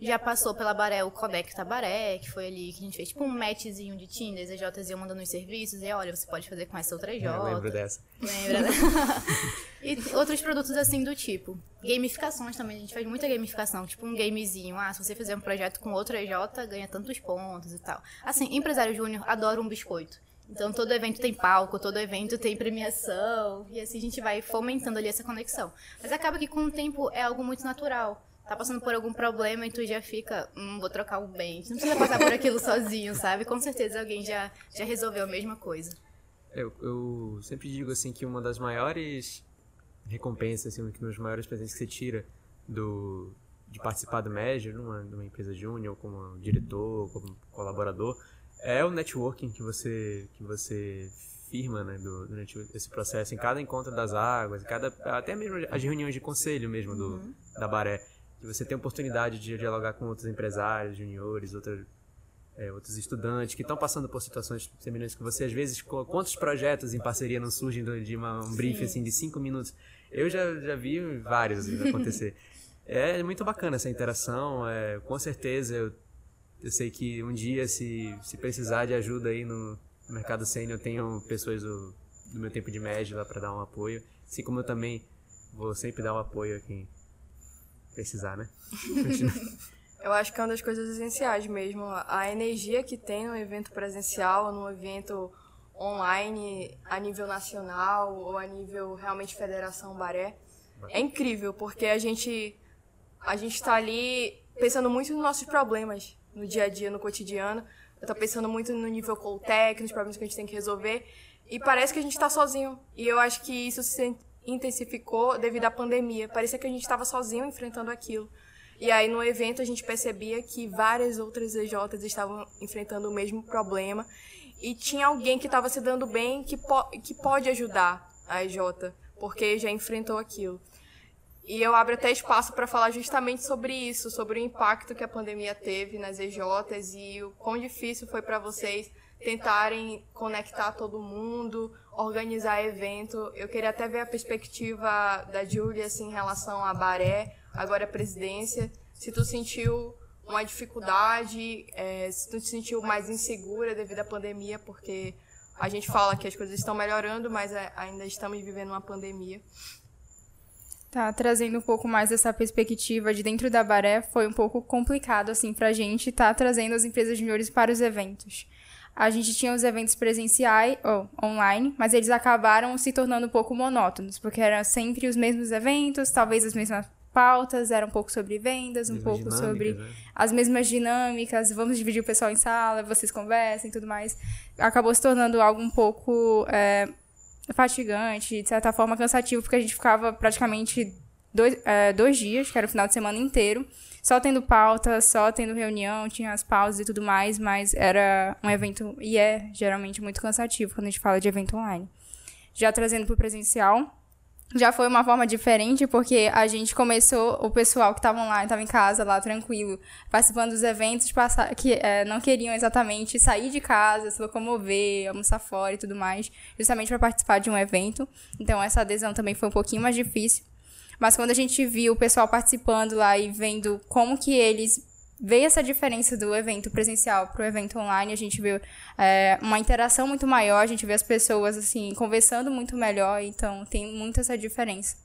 Já passou pela Baré o Conecta Baré, que foi ali que a gente fez tipo um matchzinho de Tinder, as EJs iam mandando os serviços, e olha, você pode fazer com essa outra EJ. Eu lembro dessa. Lembra? e outros produtos assim do tipo. Gamificações também, a gente faz muita gamificação, tipo um gamezinho. Ah, se você fizer um projeto com outra EJ, ganha tantos pontos e tal. Assim, empresário júnior adora um biscoito. Então todo evento tem palco, todo evento tem premiação, e assim a gente vai fomentando ali essa conexão. Mas acaba que com o tempo é algo muito natural tá passando por algum problema e tu já fica, hum, vou trocar um bem. Tu não precisa passar por aquilo sozinho, sabe? Com certeza alguém já, já resolveu a mesma coisa. Eu, eu sempre digo assim que uma das maiores recompensas, assim, um dos maiores presentes que você tira do, de participar do Major, numa, numa empresa júnior, como diretor, como colaborador, é o networking que você, que você firma, né, do, durante esse processo, em cada encontro das águas, cada, até mesmo as reuniões de conselho mesmo do, uhum. da Baré que você tem a oportunidade de dialogar com outros empresários, juniores, outros, é, outros estudantes que estão passando por situações semelhantes que você. Às vezes, quantos projetos em parceria não surgem de uma, um briefing assim, de cinco minutos? Eu já, já vi vários acontecer. é muito bacana essa interação. É, com certeza, eu, eu sei que um dia, se, se precisar de ajuda aí no, no mercado sênior, eu tenho pessoas do, do meu tempo de médio lá para dar um apoio. Assim como eu também vou sempre dar o um apoio a quem precisar, né? Eu acho que é uma das coisas essenciais mesmo. A energia que tem no evento presencial, no evento online a nível nacional ou a nível realmente Federação Baré, é incrível, porque a gente a gente está ali pensando muito nos nossos problemas no dia a dia, no cotidiano. Eu tô pensando muito no nível Coltec, nos problemas que a gente tem que resolver. E parece que a gente está sozinho. E eu acho que isso se intensificou devido à pandemia. Parecia que a gente estava sozinho enfrentando aquilo. E aí no evento a gente percebia que várias outras EJs estavam enfrentando o mesmo problema e tinha alguém que estava se dando bem que, po que pode ajudar a EJ, porque já enfrentou aquilo. E eu abro até espaço para falar justamente sobre isso, sobre o impacto que a pandemia teve nas EJs e o quão difícil foi para vocês tentarem conectar todo mundo, organizar evento. Eu queria até ver a perspectiva da Júlia assim, em relação à Baré, agora a presidência. Se tu sentiu uma dificuldade? É, se tu te sentiu mais insegura devido à pandemia, porque a gente fala que as coisas estão melhorando, mas é, ainda estamos vivendo uma pandemia. Tá, trazendo um pouco mais essa perspectiva de dentro da Baré, foi um pouco complicado, assim, pra gente estar tá trazendo as empresas juniores para os eventos. A gente tinha os eventos presenciais, ou online, mas eles acabaram se tornando um pouco monótonos, porque eram sempre os mesmos eventos, talvez as mesmas pautas, era um pouco sobre vendas, um pouco sobre né? as mesmas dinâmicas, vamos dividir o pessoal em sala, vocês conversem e tudo mais. Acabou se tornando algo um pouco é, fatigante, de certa forma cansativo, porque a gente ficava praticamente dois, é, dois dias, que era o final de semana inteiro, só tendo pauta, só tendo reunião, tinha as pausas e tudo mais, mas era um evento, e é geralmente muito cansativo quando a gente fala de evento online. Já trazendo para o presencial, já foi uma forma diferente, porque a gente começou, o pessoal que estava online, estava em casa lá, tranquilo, participando dos eventos, que é, não queriam exatamente sair de casa, se locomover, almoçar fora e tudo mais, justamente para participar de um evento. Então, essa adesão também foi um pouquinho mais difícil. Mas quando a gente viu o pessoal participando lá e vendo como que eles veio essa diferença do evento presencial para o evento online, a gente viu é, uma interação muito maior, a gente vê as pessoas assim conversando muito melhor, então tem muito essa diferença.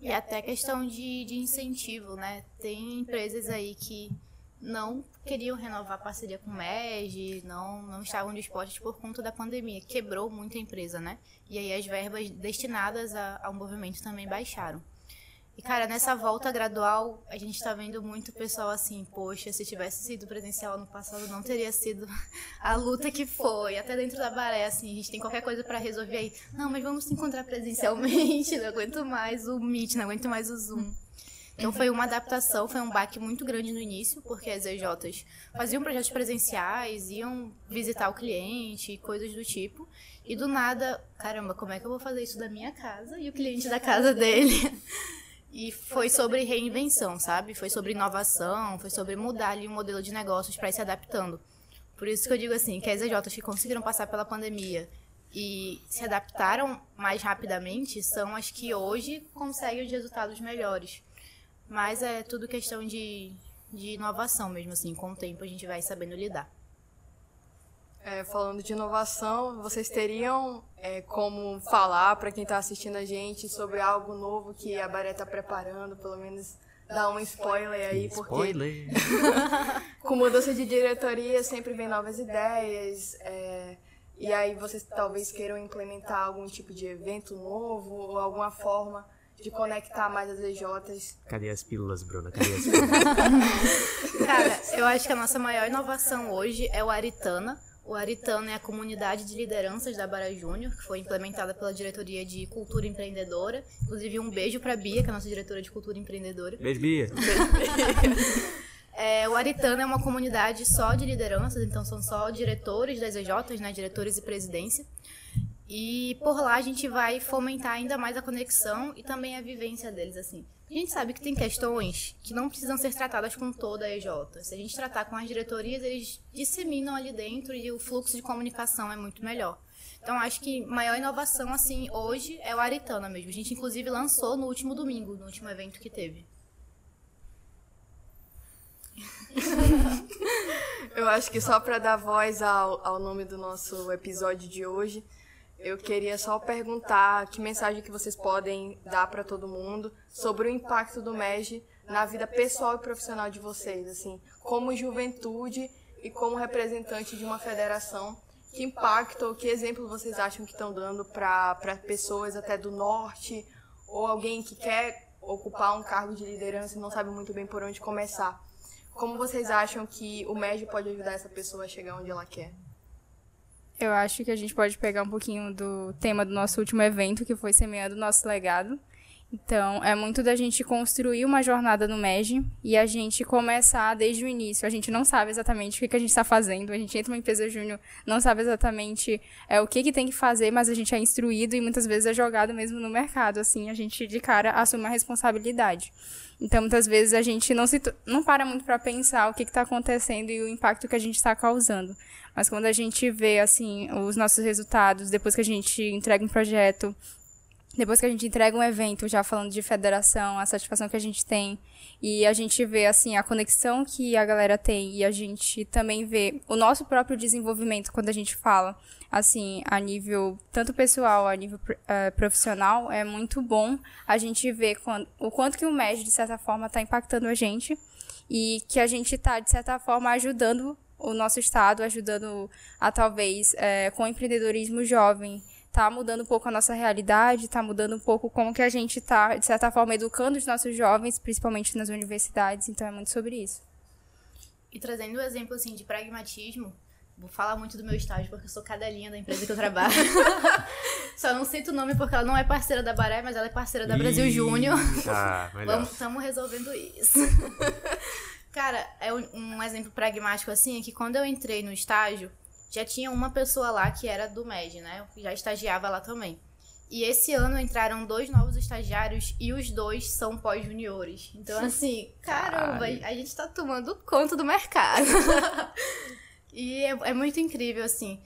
E até questão de, de incentivo, né? Tem empresas aí que não queriam renovar a parceria com o MEG, não, não estavam dispostas por conta da pandemia. Quebrou muito a empresa, né? E aí as verbas destinadas a, ao movimento também baixaram. E, cara, nessa volta gradual, a gente tá vendo muito pessoal assim, poxa, se tivesse sido presencial no passado, não teria sido a luta que foi. Até dentro da baré, assim, a gente tem qualquer coisa para resolver aí. Não, mas vamos se encontrar presencialmente, não aguento mais o Meet, não aguento mais o Zoom. Então foi uma adaptação, foi um baque muito grande no início, porque as EJs faziam projetos presenciais, iam visitar o cliente, coisas do tipo. E do nada, caramba, como é que eu vou fazer isso da minha casa e o cliente da casa dele? E foi sobre reinvenção, sabe? Foi sobre inovação, foi sobre mudar ali o modelo de negócios para ir se adaptando. Por isso que eu digo assim, que as EJs que conseguiram passar pela pandemia e se adaptaram mais rapidamente são as que hoje conseguem os resultados melhores. Mas é tudo questão de, de inovação mesmo, assim. Com o tempo a gente vai sabendo lidar. É, falando de inovação, vocês teriam é, como falar para quem está assistindo a gente sobre algo novo que a Baré está preparando, pelo menos dar um spoiler aí, porque spoiler. com mudança de diretoria sempre vem novas ideias, é, e aí vocês talvez queiram implementar algum tipo de evento novo ou alguma forma de conectar mais as EJs. Cadê as pílulas, Bruna? Cadê as pílulas? Cara, eu acho que a nossa maior inovação hoje é o Aritana, o Aritano é a comunidade de lideranças da Bara Júnior, que foi implementada pela diretoria de Cultura Empreendedora. Inclusive, um beijo para a Bia, que é a nossa diretora de Cultura Empreendedora. Beijo, Bia. é, o Aritano é uma comunidade só de lideranças, então são só diretores das EJs, né, diretores e presidência. E por lá a gente vai fomentar ainda mais a conexão e também a vivência deles, assim. A gente sabe que tem questões que não precisam ser tratadas com toda a EJ. Se a gente tratar com as diretorias, eles disseminam ali dentro e o fluxo de comunicação é muito melhor. Então, acho que maior inovação, assim, hoje é o Aritana mesmo. A gente, inclusive, lançou no último domingo, no último evento que teve. Eu acho que só para dar voz ao, ao nome do nosso episódio de hoje, eu queria só perguntar que mensagem que vocês podem dar para todo mundo sobre o impacto do MEG na vida pessoal e profissional de vocês, assim, como juventude e como representante de uma federação. Que impacto ou que exemplo vocês acham que estão dando para pessoas até do norte ou alguém que quer ocupar um cargo de liderança e não sabe muito bem por onde começar? Como vocês acham que o MEG pode ajudar essa pessoa a chegar onde ela quer? Eu acho que a gente pode pegar um pouquinho do tema do nosso último evento, que foi Semeando o Nosso Legado. Então, é muito da gente construir uma jornada no MEG e a gente começar desde o início. A gente não sabe exatamente o que, a gente está fazendo. A gente entra numa empresa júnior, não sabe exatamente é, o que, que tem que fazer, mas a gente é instruído e muitas vezes é jogado mesmo no mercado. Assim, a gente de cara assume a responsabilidade. Então, muitas vezes a gente não, se, não para muito para pensar o que está acontecendo e o impacto que a gente está causando. Mas quando a gente vê, assim, os nossos resultados, depois que a gente entrega um projeto depois que a gente entrega um evento, já falando de federação, a satisfação que a gente tem, e a gente vê, assim, a conexão que a galera tem, e a gente também vê o nosso próprio desenvolvimento quando a gente fala, assim, a nível tanto pessoal, a nível uh, profissional, é muito bom a gente ver quando, o quanto que o MED, de certa forma, está impactando a gente, e que a gente está, de certa forma, ajudando o nosso estado, ajudando a talvez é, com o empreendedorismo jovem, tá mudando um pouco a nossa realidade, tá mudando um pouco como que a gente tá, de certa forma, educando os nossos jovens, principalmente nas universidades, então é muito sobre isso. E trazendo um exemplo assim de pragmatismo, vou falar muito do meu estágio porque eu sou cadelinha da empresa que eu trabalho. Só não cito o nome porque ela não é parceira da Baré, mas ela é parceira da Brasil Júnior. Ah, Vamos, estamos resolvendo isso. Cara, é um, exemplo pragmático assim, é que quando eu entrei no estágio, já tinha uma pessoa lá que era do MED, né? Já estagiava lá também. E esse ano entraram dois novos estagiários e os dois são pós-juniores. Então, assim, caramba, a gente tá tomando conta do mercado. e é, é, muito incrível, assim.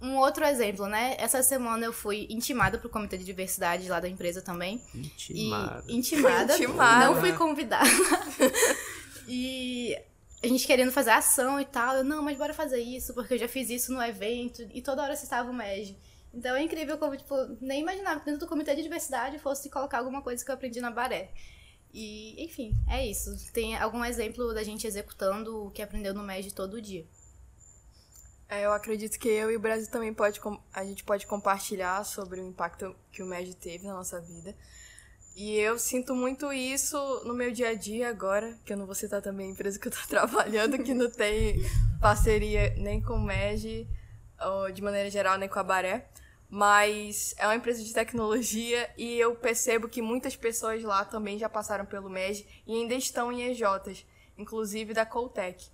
Um outro exemplo, né? Essa semana eu fui intimada pro comitê de diversidade lá da empresa também. Intimada. E, intimada. intimada. Não fui convidada. E a gente querendo fazer ação e tal. Eu, não, mas bora fazer isso, porque eu já fiz isso no evento. E toda hora você estava o MEG. Então é incrível como, tipo, nem imaginava que dentro do comitê de diversidade fosse colocar alguma coisa que eu aprendi na Baré. E, enfim, é isso. Tem algum exemplo da gente executando o que aprendeu no MEG todo dia. É, eu acredito que eu e o Brasil também pode, a gente pode compartilhar sobre o impacto que o MEG teve na nossa vida. E eu sinto muito isso no meu dia a dia agora, que eu não vou citar também a empresa que eu estou trabalhando, que não tem parceria nem com o MEG, ou de maneira geral, nem com a Baré. Mas é uma empresa de tecnologia e eu percebo que muitas pessoas lá também já passaram pelo MEG e ainda estão em EJs, inclusive da Coltec.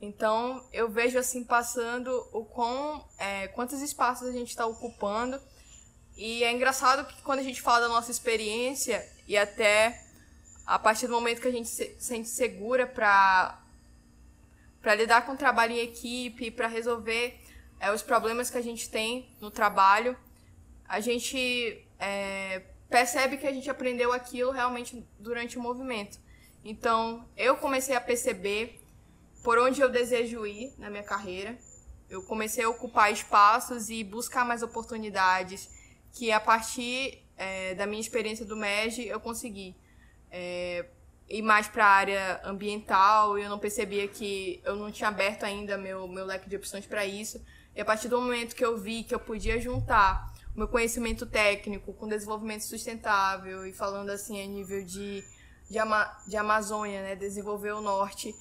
Então eu vejo assim passando o quão, é, quantos espaços a gente está ocupando e é engraçado que quando a gente fala da nossa experiência e até a partir do momento que a gente se sente segura para para lidar com o trabalho em equipe, para resolver é, os problemas que a gente tem no trabalho, a gente é, percebe que a gente aprendeu aquilo realmente durante o movimento. Então, eu comecei a perceber por onde eu desejo ir na minha carreira. Eu comecei a ocupar espaços e buscar mais oportunidades que a partir é, da minha experiência do MEG eu consegui é, ir mais para a área ambiental e eu não percebia que eu não tinha aberto ainda meu, meu leque de opções para isso. E a partir do momento que eu vi que eu podia juntar o meu conhecimento técnico com desenvolvimento sustentável e falando assim a nível de, de, Ama, de Amazônia, né, desenvolver o norte,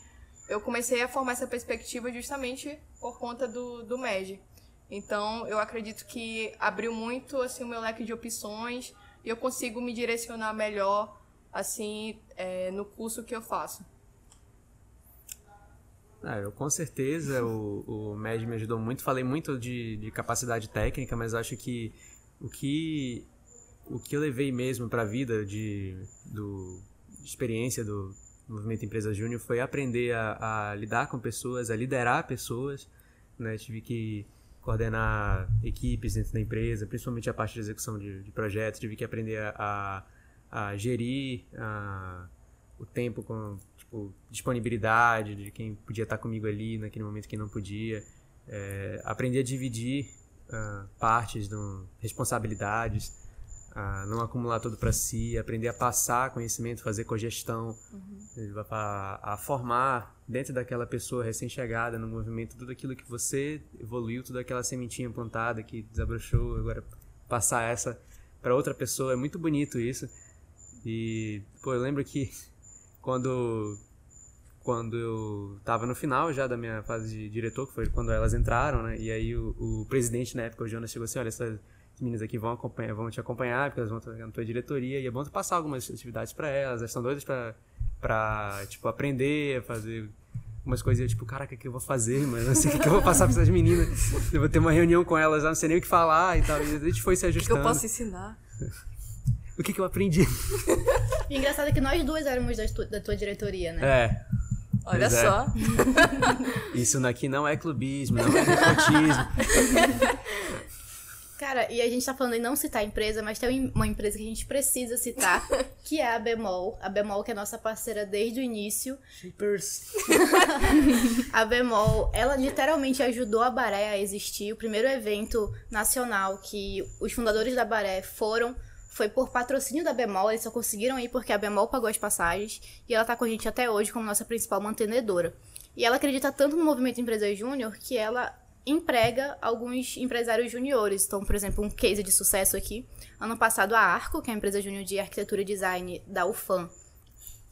eu comecei a formar essa perspectiva justamente por conta do, do MEG. Então, eu acredito que abriu muito assim o meu leque de opções e eu consigo me direcionar melhor assim é, no curso que eu faço. Ah, eu com certeza o, o MED me ajudou muito. Falei muito de, de capacidade técnica, mas acho que o que o que eu levei mesmo para a vida de, do, de experiência do movimento empresa júnior foi aprender a, a, lidar com pessoas, a liderar pessoas. Né? Tive que coordenar equipes dentro da empresa, principalmente a parte de execução de, de projetos. Tive que aprender a, a, a gerir a, o tempo com tipo, disponibilidade de quem podia estar comigo ali naquele momento que não podia. É, aprender a dividir uh, partes, do, responsabilidades a não acumular tudo para si, aprender a passar conhecimento, fazer cogestão, uhum. a, a, formar dentro daquela pessoa recém-chegada no movimento tudo aquilo que você evoluiu, toda aquela sementinha plantada que desabrochou, agora passar essa para outra pessoa é muito bonito isso. E pô, eu lembro que quando quando eu estava no final já da minha fase de diretor, que foi quando elas entraram, né? E aí o, o presidente na época, o Jonas, chegou assim, olha, essa as meninas aqui vão, acompanhar, vão te acompanhar, porque elas vão estar na tua diretoria, e é bom tu passar algumas atividades para elas, elas estão doidas pra, pra, tipo, aprender, fazer umas coisas, tipo, caraca, o que eu vou fazer, mano? Não sei o que eu vou passar pra essas meninas. Eu vou ter uma reunião com elas, não sei nem o que falar e tal. E a gente foi se ajustando. O que eu posso ensinar? o que, que eu aprendi? E engraçado é que nós duas éramos da, tu, da tua diretoria, né? É. Olha só. Isso aqui não é clubismo, não é nepotismo. Cara, e a gente tá falando em não citar a empresa, mas tem uma empresa que a gente precisa citar, que é a Bemol. A Bemol, que é nossa parceira desde o início. Shapers. A Bemol, ela literalmente ajudou a Baré a existir. O primeiro evento nacional que os fundadores da Baré foram foi por patrocínio da Bemol. Eles só conseguiram ir porque a Bemol pagou as passagens. E ela tá com a gente até hoje como nossa principal mantenedora. E ela acredita tanto no movimento Empresa Júnior que ela emprega alguns empresários juniores. Então, por exemplo, um case de sucesso aqui. Ano passado, a Arco, que é a empresa júnior de arquitetura e design da UFAM,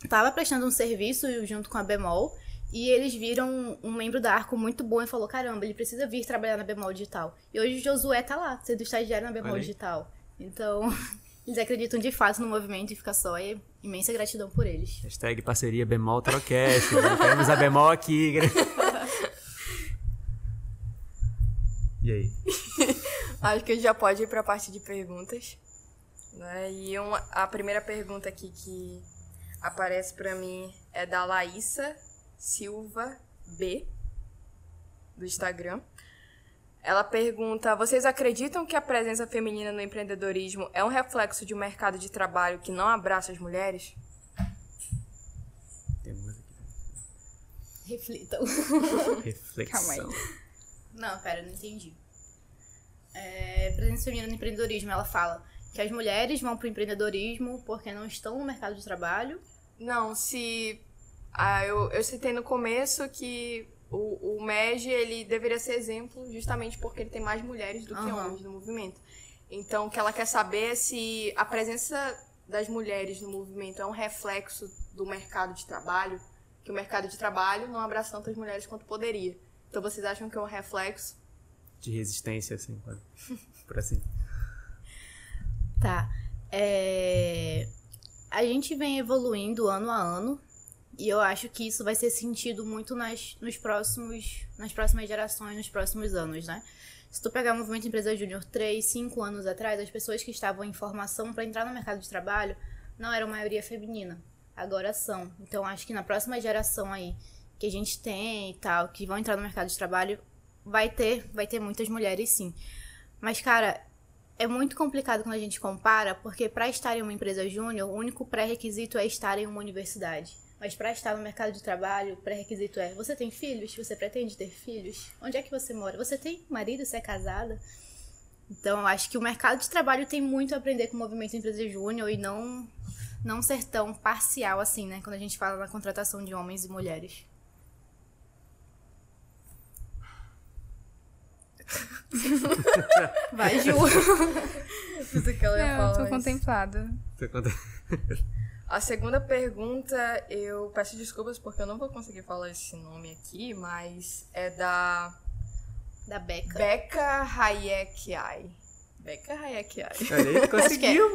estava prestando um serviço junto com a Bemol. E eles viram um membro da Arco muito bom e falou: caramba, ele precisa vir trabalhar na Bemol Digital. E hoje o Josué tá lá, sendo estagiário na Bemol. Digital. Então, eles acreditam de fato no movimento e fica só e imensa gratidão por eles. Hashtag parceria bemol trocast. né? Queremos a bemol aqui. E aí? Acho que a gente já pode ir para a parte de perguntas. Né? E uma, a primeira pergunta aqui que aparece para mim é da Laísa Silva B, do Instagram. Ela pergunta: Vocês acreditam que a presença feminina no empreendedorismo é um reflexo de um mercado de trabalho que não abraça as mulheres? Tem aqui. Reflitam. Reflexão. Calma aí. Não, pera, não entendi. É, presença feminina no empreendedorismo, ela fala que as mulheres vão pro empreendedorismo porque não estão no mercado de trabalho. Não, se. Ah, eu, eu citei no começo que o, o MEG ele deveria ser exemplo justamente porque ele tem mais mulheres do que homens no movimento. Então, o que ela quer saber é se a presença das mulheres no movimento é um reflexo do mercado de trabalho, que o mercado de trabalho não abraça tantas mulheres quanto poderia. Então, vocês acham que é um reflexo? De resistência, assim, por assim. Tá. É, A gente vem evoluindo ano a ano e eu acho que isso vai ser sentido muito nas, nos próximos, nas próximas gerações, nos próximos anos, né? Se tu pegar o movimento Empresa Júnior 3, 5 anos atrás, as pessoas que estavam em formação para entrar no mercado de trabalho não eram maioria feminina. Agora são. Então acho que na próxima geração aí que a gente tem e tal, que vão entrar no mercado de trabalho, vai ter, vai ter muitas mulheres sim. Mas cara, é muito complicado quando a gente compara, porque para estar em uma empresa júnior, o único pré-requisito é estar em uma universidade. Mas para estar no mercado de trabalho, o pré-requisito é: você tem filhos? Você pretende ter filhos? Onde é que você mora? Você tem marido? Você é casada? Então, acho que o mercado de trabalho tem muito a aprender com o movimento empresa júnior e não não ser tão parcial assim, né, quando a gente fala na contratação de homens e mulheres. Vai, Ju. Isso que ela ia É, eu falar, tô mas- contemplada. A segunda pergunta, eu peço desculpas porque eu não vou conseguir falar esse nome aqui, mas é da Da Beca. Becca Hayekiai. Becca Hayekiai. Olha aí, conseguiu.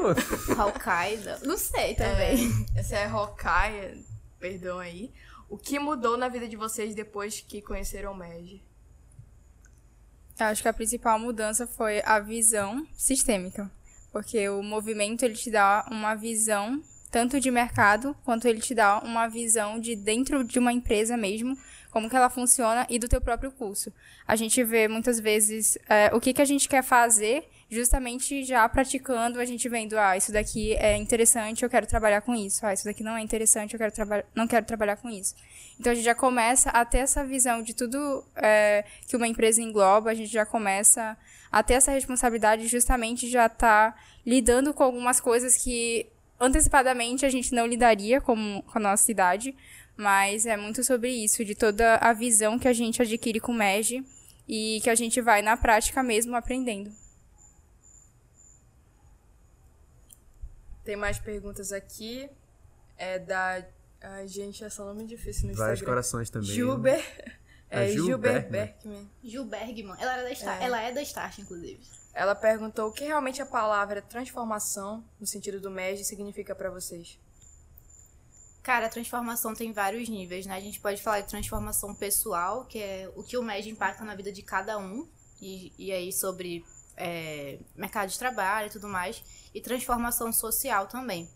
Al-Qaeda. Não sei também. É, essa é Hokai, perdão aí. O que mudou na vida de vocês depois que conheceram o Meg? Eu acho que a principal mudança foi a visão sistêmica. Porque o movimento ele te dá uma visão tanto de mercado quanto ele te dá uma visão de dentro de uma empresa mesmo, como que ela funciona e do teu próprio curso. A gente vê muitas vezes é, o que, que a gente quer fazer justamente já praticando, a gente vendo, ah, isso daqui é interessante, eu quero trabalhar com isso. Ah, isso daqui não é interessante, eu quero não quero trabalhar com isso. Então a gente já começa a ter essa visão de tudo é, que uma empresa engloba, a gente já começa a ter essa responsabilidade justamente já tá lidando com algumas coisas que antecipadamente a gente não lidaria com, com a nossa idade, mas é muito sobre isso, de toda a visão que a gente adquire com o MEG e que a gente vai na prática mesmo aprendendo. Tem mais perguntas aqui. É da. Ai, gente, esse nome é difícil no Vários Instagram. corações também. Gilber. A É, Gil Gilber Bergman. Bergman. Gil Bergman. Ela, era da Star, ela é da Start, inclusive. Ela perguntou o que realmente a palavra transformação, no sentido do MEG, significa pra vocês. Cara, a transformação tem vários níveis, né? A gente pode falar de transformação pessoal, que é o que o MED impacta na vida de cada um, e, e aí sobre é, mercado de trabalho e tudo mais, e transformação social também.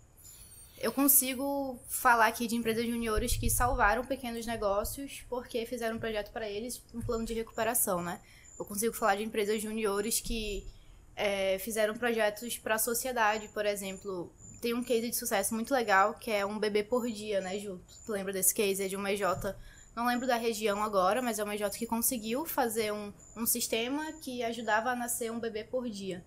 Eu consigo falar aqui de empresas juniores que salvaram pequenos negócios porque fizeram um projeto para eles, um plano de recuperação, né? Eu consigo falar de empresas juniores que é, fizeram projetos para a sociedade, por exemplo. Tem um case de sucesso muito legal, que é um bebê por dia, né, Ju? Tu lembra desse case? É de uma EJ, não lembro da região agora, mas é uma EJ que conseguiu fazer um, um sistema que ajudava a nascer um bebê por dia.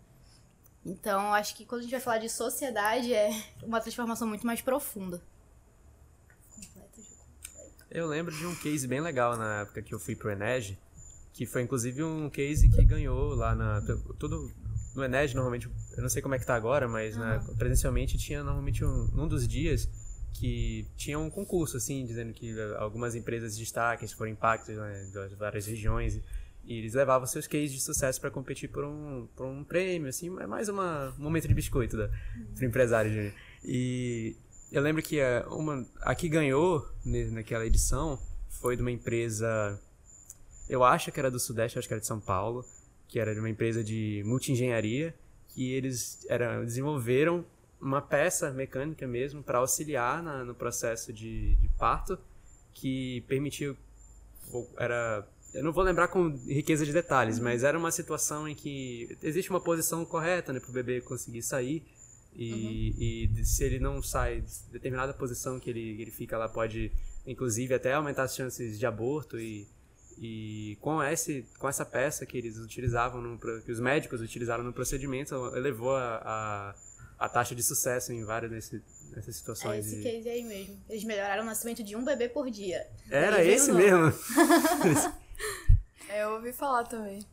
Então, acho que quando a gente vai falar de sociedade, é uma transformação muito mais profunda. Eu lembro de um case bem legal na época que eu fui pro Enege, que foi inclusive um case que ganhou lá na. Tudo no Enege, normalmente, eu não sei como é que tá agora, mas uhum. né, presencialmente tinha normalmente um, um dos dias que tinha um concurso, assim, dizendo que algumas empresas de destaque foram impactos né, das várias regiões. E eles levavam seus cases de sucesso para competir por um, por um prêmio, assim, é mais uma, um momento de biscoito da, pro empresário. E eu lembro que a, uma, a que ganhou naquela edição foi de uma empresa, eu acho que era do Sudeste, acho que era de São Paulo, que era de uma empresa de multi-engenharia, que eles era, desenvolveram uma peça mecânica mesmo para auxiliar na, no processo de, de parto, que permitiu, era eu não vou lembrar com riqueza de detalhes, mas era uma situação em que existe uma posição correta né, para o bebê conseguir sair. E, uhum. e, se ele não sai, determinada posição que ele, ele fica lá pode, inclusive, até aumentar as chances de aborto. E, e com, esse, com essa peça que eles utilizavam, no, que os médicos utilizaram no procedimento, elevou a, a, a taxa de sucesso em várias desse, nessas situações. É esse de... case aí mesmo. Eles melhoraram o nascimento de um bebê por dia. Era esse mesmo? É, eu ouvi falar também.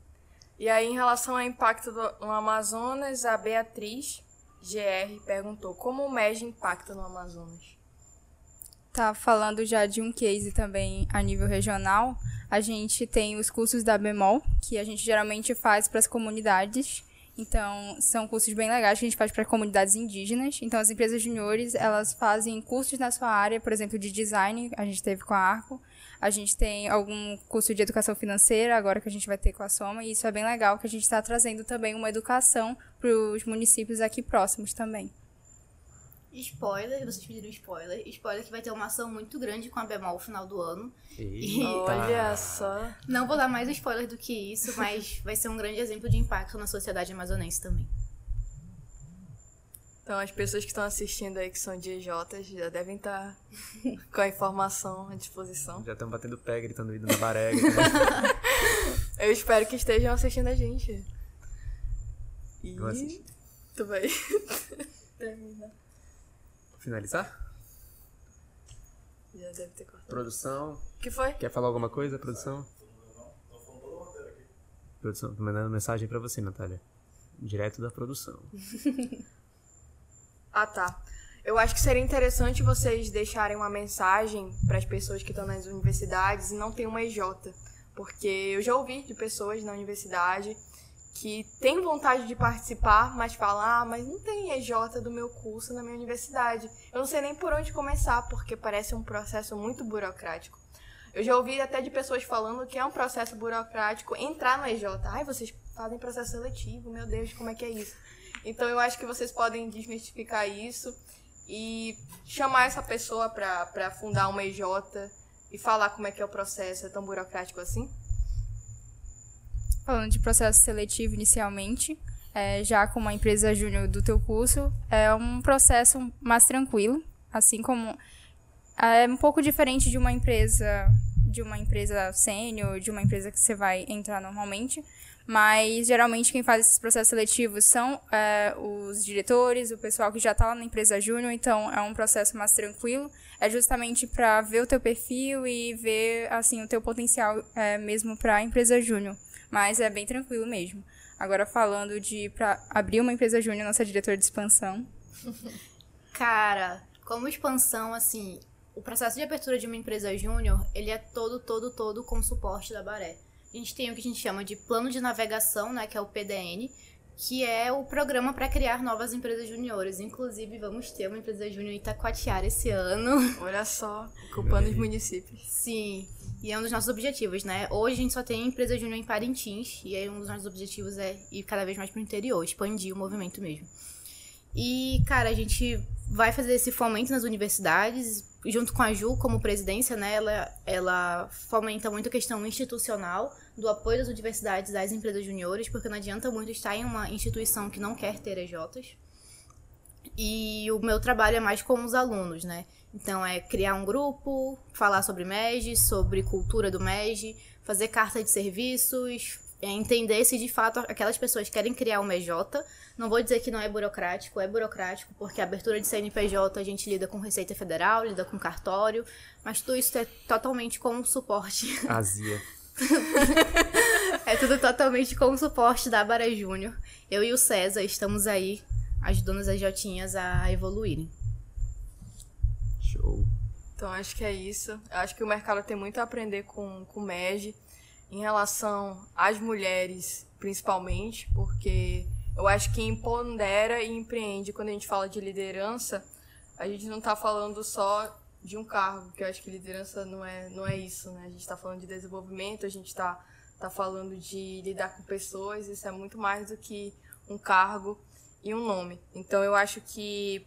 E aí, em relação ao impacto do, no Amazonas, a Beatriz GR perguntou como o MEG impacta no Amazonas. Tá falando já de um case também a nível regional. A gente tem os cursos da Bemol, que a gente geralmente faz para as comunidades. Então, são cursos bem legais que a gente faz para comunidades indígenas. Então, as empresas juniores, elas fazem cursos na sua área, por exemplo, de design, a gente teve com a Arco. A gente tem algum curso de educação financeira, agora que a gente vai ter com a Soma, e isso é bem legal, que a gente está trazendo também uma educação para os municípios aqui próximos também. Spoiler, vocês pediram spoiler. Spoiler que vai ter uma ação muito grande com a Bemol no final do ano. E... Olha só. Não vou dar mais spoiler do que isso, mas vai ser um grande exemplo de impacto na sociedade amazonense também. Então, as pessoas que estão assistindo aí, que são de EJs, já devem estar tá com a informação à disposição. Já estão batendo pé, gritando indo na barega. Eu espero que estejam assistindo a gente. E... Vou assistir. Tu vai terminar. Finalizar? Já deve ter cortado. Produção. Que foi? Quer falar alguma coisa, produção? Produção, tô mandando mensagem pra você, Natália. Direto da produção. Ah, tá. Eu acho que seria interessante vocês deixarem uma mensagem para as pessoas que estão nas universidades e não tem uma EJ. Porque eu já ouvi de pessoas na universidade que têm vontade de participar, mas falam, ah, mas não tem EJ do meu curso na minha universidade. Eu não sei nem por onde começar, porque parece um processo muito burocrático. Eu já ouvi até de pessoas falando que é um processo burocrático entrar no EJ. Ai, vocês fazem processo seletivo, meu Deus, como é que é isso? Então eu acho que vocês podem desmistificar isso e chamar essa pessoa para fundar uma EJ e falar como é que é o processo, é tão burocrático assim? Falando de processo seletivo inicialmente, é, já com uma empresa júnior do teu curso, é um processo mais tranquilo, assim como é um pouco diferente de uma empresa de uma empresa sênior, de uma empresa que você vai entrar normalmente, mas geralmente quem faz esses processos seletivos são é, os diretores, o pessoal que já está lá na empresa júnior, então é um processo mais tranquilo. É justamente para ver o teu perfil e ver assim o teu potencial é, mesmo para a empresa júnior. Mas é bem tranquilo mesmo. Agora falando de para abrir uma empresa júnior, nossa diretora de expansão. Cara, como expansão, assim, o processo de abertura de uma empresa júnior, ele é todo, todo, todo com suporte da Baré. A gente tem o que a gente chama de plano de navegação, né, que é o PDN, que é o programa para criar novas empresas juniores. Inclusive, vamos ter uma empresa júnior em Itacoatiara esse ano. Olha só, ocupando os municípios. Sim, e é um dos nossos objetivos, né? Hoje a gente só tem empresa júnior em Parintins, e aí um dos nossos objetivos é ir cada vez mais para o interior, expandir o movimento mesmo. E, cara, a gente vai fazer esse fomento nas universidades, junto com a Ju como presidência, né, ela, ela fomenta muito a questão institucional do apoio das universidades às empresas juniores, porque não adianta muito estar em uma instituição que não quer ter EJs. E o meu trabalho é mais com os alunos, né? Então é criar um grupo, falar sobre MEG, sobre cultura do MEG, fazer carta de serviços, é entender se de fato aquelas pessoas querem criar uma EJ. Não vou dizer que não é burocrático, é burocrático, porque a abertura de CNPJ a gente lida com Receita Federal, lida com cartório, mas tudo isso é totalmente com o suporte. Azia. é tudo totalmente com o suporte da Baré Júnior. Eu e o César estamos aí ajudando as EJinhas a evoluírem. Show. Então acho que é isso. Eu acho que o mercado tem muito a aprender com, com o MEG em relação às mulheres, principalmente, porque eu acho que empodera e empreende, quando a gente fala de liderança, a gente não está falando só de um cargo, que eu acho que liderança não é, não é isso, né? A gente está falando de desenvolvimento, a gente está tá falando de lidar com pessoas, isso é muito mais do que um cargo e um nome. Então eu acho que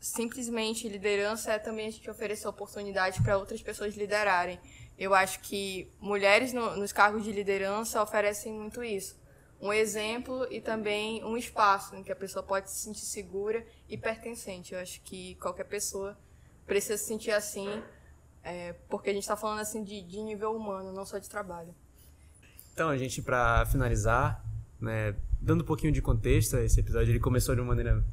simplesmente liderança é também a gente oferecer oportunidade para outras pessoas liderarem. Eu acho que mulheres no, nos cargos de liderança oferecem muito isso. Um exemplo e também um espaço em que a pessoa pode se sentir segura e pertencente. Eu acho que qualquer pessoa precisa se sentir assim, é, porque a gente está falando assim de, de nível humano, não só de trabalho. Então, gente, para finalizar, né, dando um pouquinho de contexto, esse episódio ele começou de uma maneira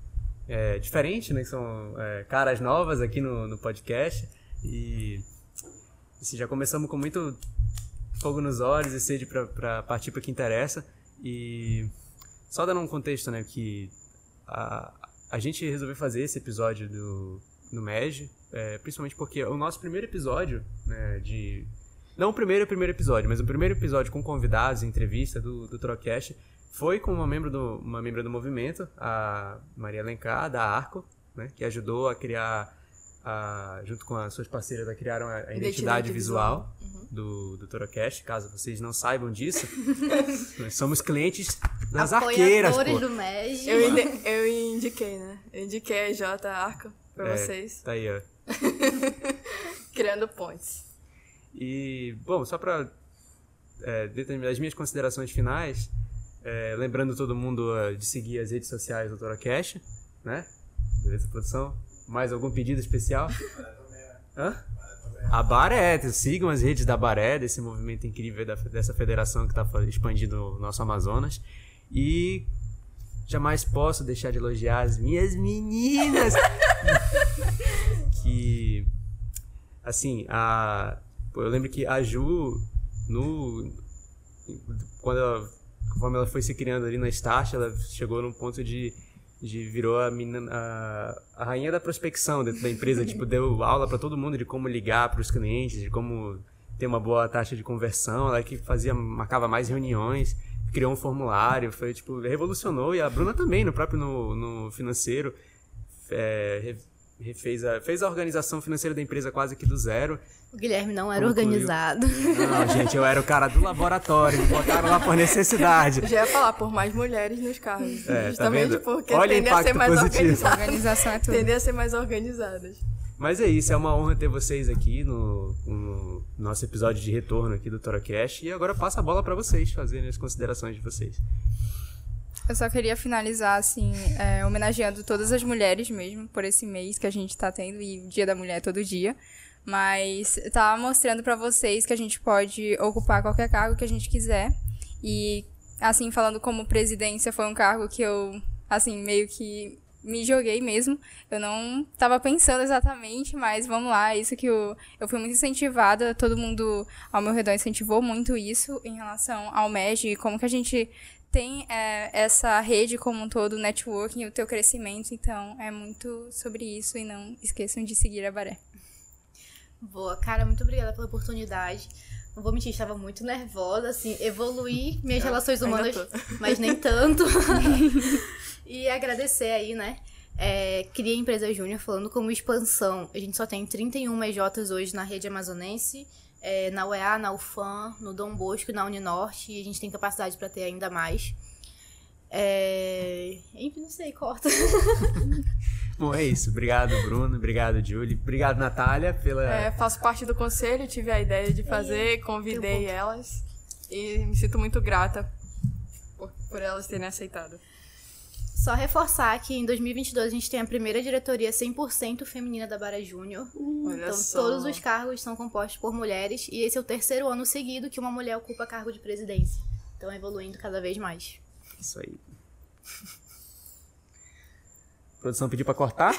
é, diferente, né, que são é, caras novas aqui no, no podcast. E Assim, já começamos com muito fogo nos olhos e sede para partir para o que interessa. E só dando um contexto, né, que a, a gente resolveu fazer esse episódio do, no MEG, é, principalmente porque o nosso primeiro episódio, né, de... Não o primeiro primeiro episódio, mas o primeiro episódio com convidados, entrevista do, do Trocast, foi com uma membro do, uma membro do movimento, a Maria Alencar, da Arco, né, que ajudou a criar a, junto com as suas parceiras, a criaram a, a identidade, identidade, visual, visual. Uhum. do, do Torocast. Caso vocês não saibam disso, nós somos clientes das arqueiras. Pô. do MEG. Eu, indi eu indiquei, né? Eu indiquei a J Arco pra é, vocês. Tá aí, ó. Criando pontes. E, bom, só pra é, determinar as minhas considerações finais, é, lembrando todo mundo uh, de seguir as redes sociais do Torocast, né? Beleza, produção? Mais algum pedido especial? Hã? A Baré, sigam as redes da Baré, desse movimento incrível da, dessa federação que está expandindo o nosso Amazonas. E jamais posso deixar de elogiar as minhas meninas. que, assim, a, eu lembro que a Ju, no, quando ela, conforme ela foi se criando ali na Start, ela chegou num ponto de de virou a, a, a, rainha da prospecção dentro da empresa, tipo, deu aula para todo mundo de como ligar para os clientes, de como ter uma boa taxa de conversão, ela que fazia marcava mais reuniões, criou um formulário, foi tipo, revolucionou e a Bruna também no próprio no, no financeiro é, refez a, fez a organização financeira da empresa quase que do zero. O Guilherme não era concluiu. organizado. Não, gente, eu era o cara do laboratório, me botaram lá por necessidade. Já ia falar por mais mulheres nos carros. É, tá justamente tá porque Olha tendem a ser mais organizadas. Organização é tudo. Tendem a ser mais organizadas. Mas é isso, é uma honra ter vocês aqui no, no nosso episódio de retorno aqui do Torocast. E agora passa a bola para vocês fazerem as considerações de vocês. Eu só queria finalizar, assim, é, homenageando todas as mulheres mesmo, por esse mês que a gente tá tendo, e o Dia da Mulher todo dia. Mas tá mostrando para vocês que a gente pode ocupar qualquer cargo que a gente quiser. E, assim, falando como presidência, foi um cargo que eu, assim, meio que me joguei mesmo. Eu não estava pensando exatamente, mas vamos lá, isso que eu, eu fui muito incentivada, todo mundo ao meu redor incentivou muito isso em relação ao MEG, como que a gente tem é, essa rede como um todo, o networking, o teu crescimento, então é muito sobre isso e não esqueçam de seguir a Baré. Boa, cara, muito obrigada pela oportunidade. Não vou mentir, estava muito nervosa, assim, evoluir minhas relações humanas, mas nem tanto. e agradecer aí, né? É, Cria Empresa Júnior, falando como expansão. A gente só tem 31 EJs hoje na rede amazonense é, na UEA, na UFAM, no Dom Bosco, na Uninorte, e a gente tem capacidade para ter ainda mais. É... Enfim, não sei, corta. Bom, é isso. Obrigado, Bruno. Obrigado, Julie. Obrigado, Natália, pela. É, faço parte do conselho, tive a ideia de fazer, convidei elas e me sinto muito grata por, por elas terem aceitado. Só reforçar que em 2022 a gente tem a primeira diretoria 100% feminina da Bara Júnior. Então só. todos os cargos são compostos por mulheres e esse é o terceiro ano seguido que uma mulher ocupa cargo de presidência. Então evoluindo cada vez mais. Isso aí. Produção pediu pra cortar?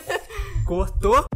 Cortou.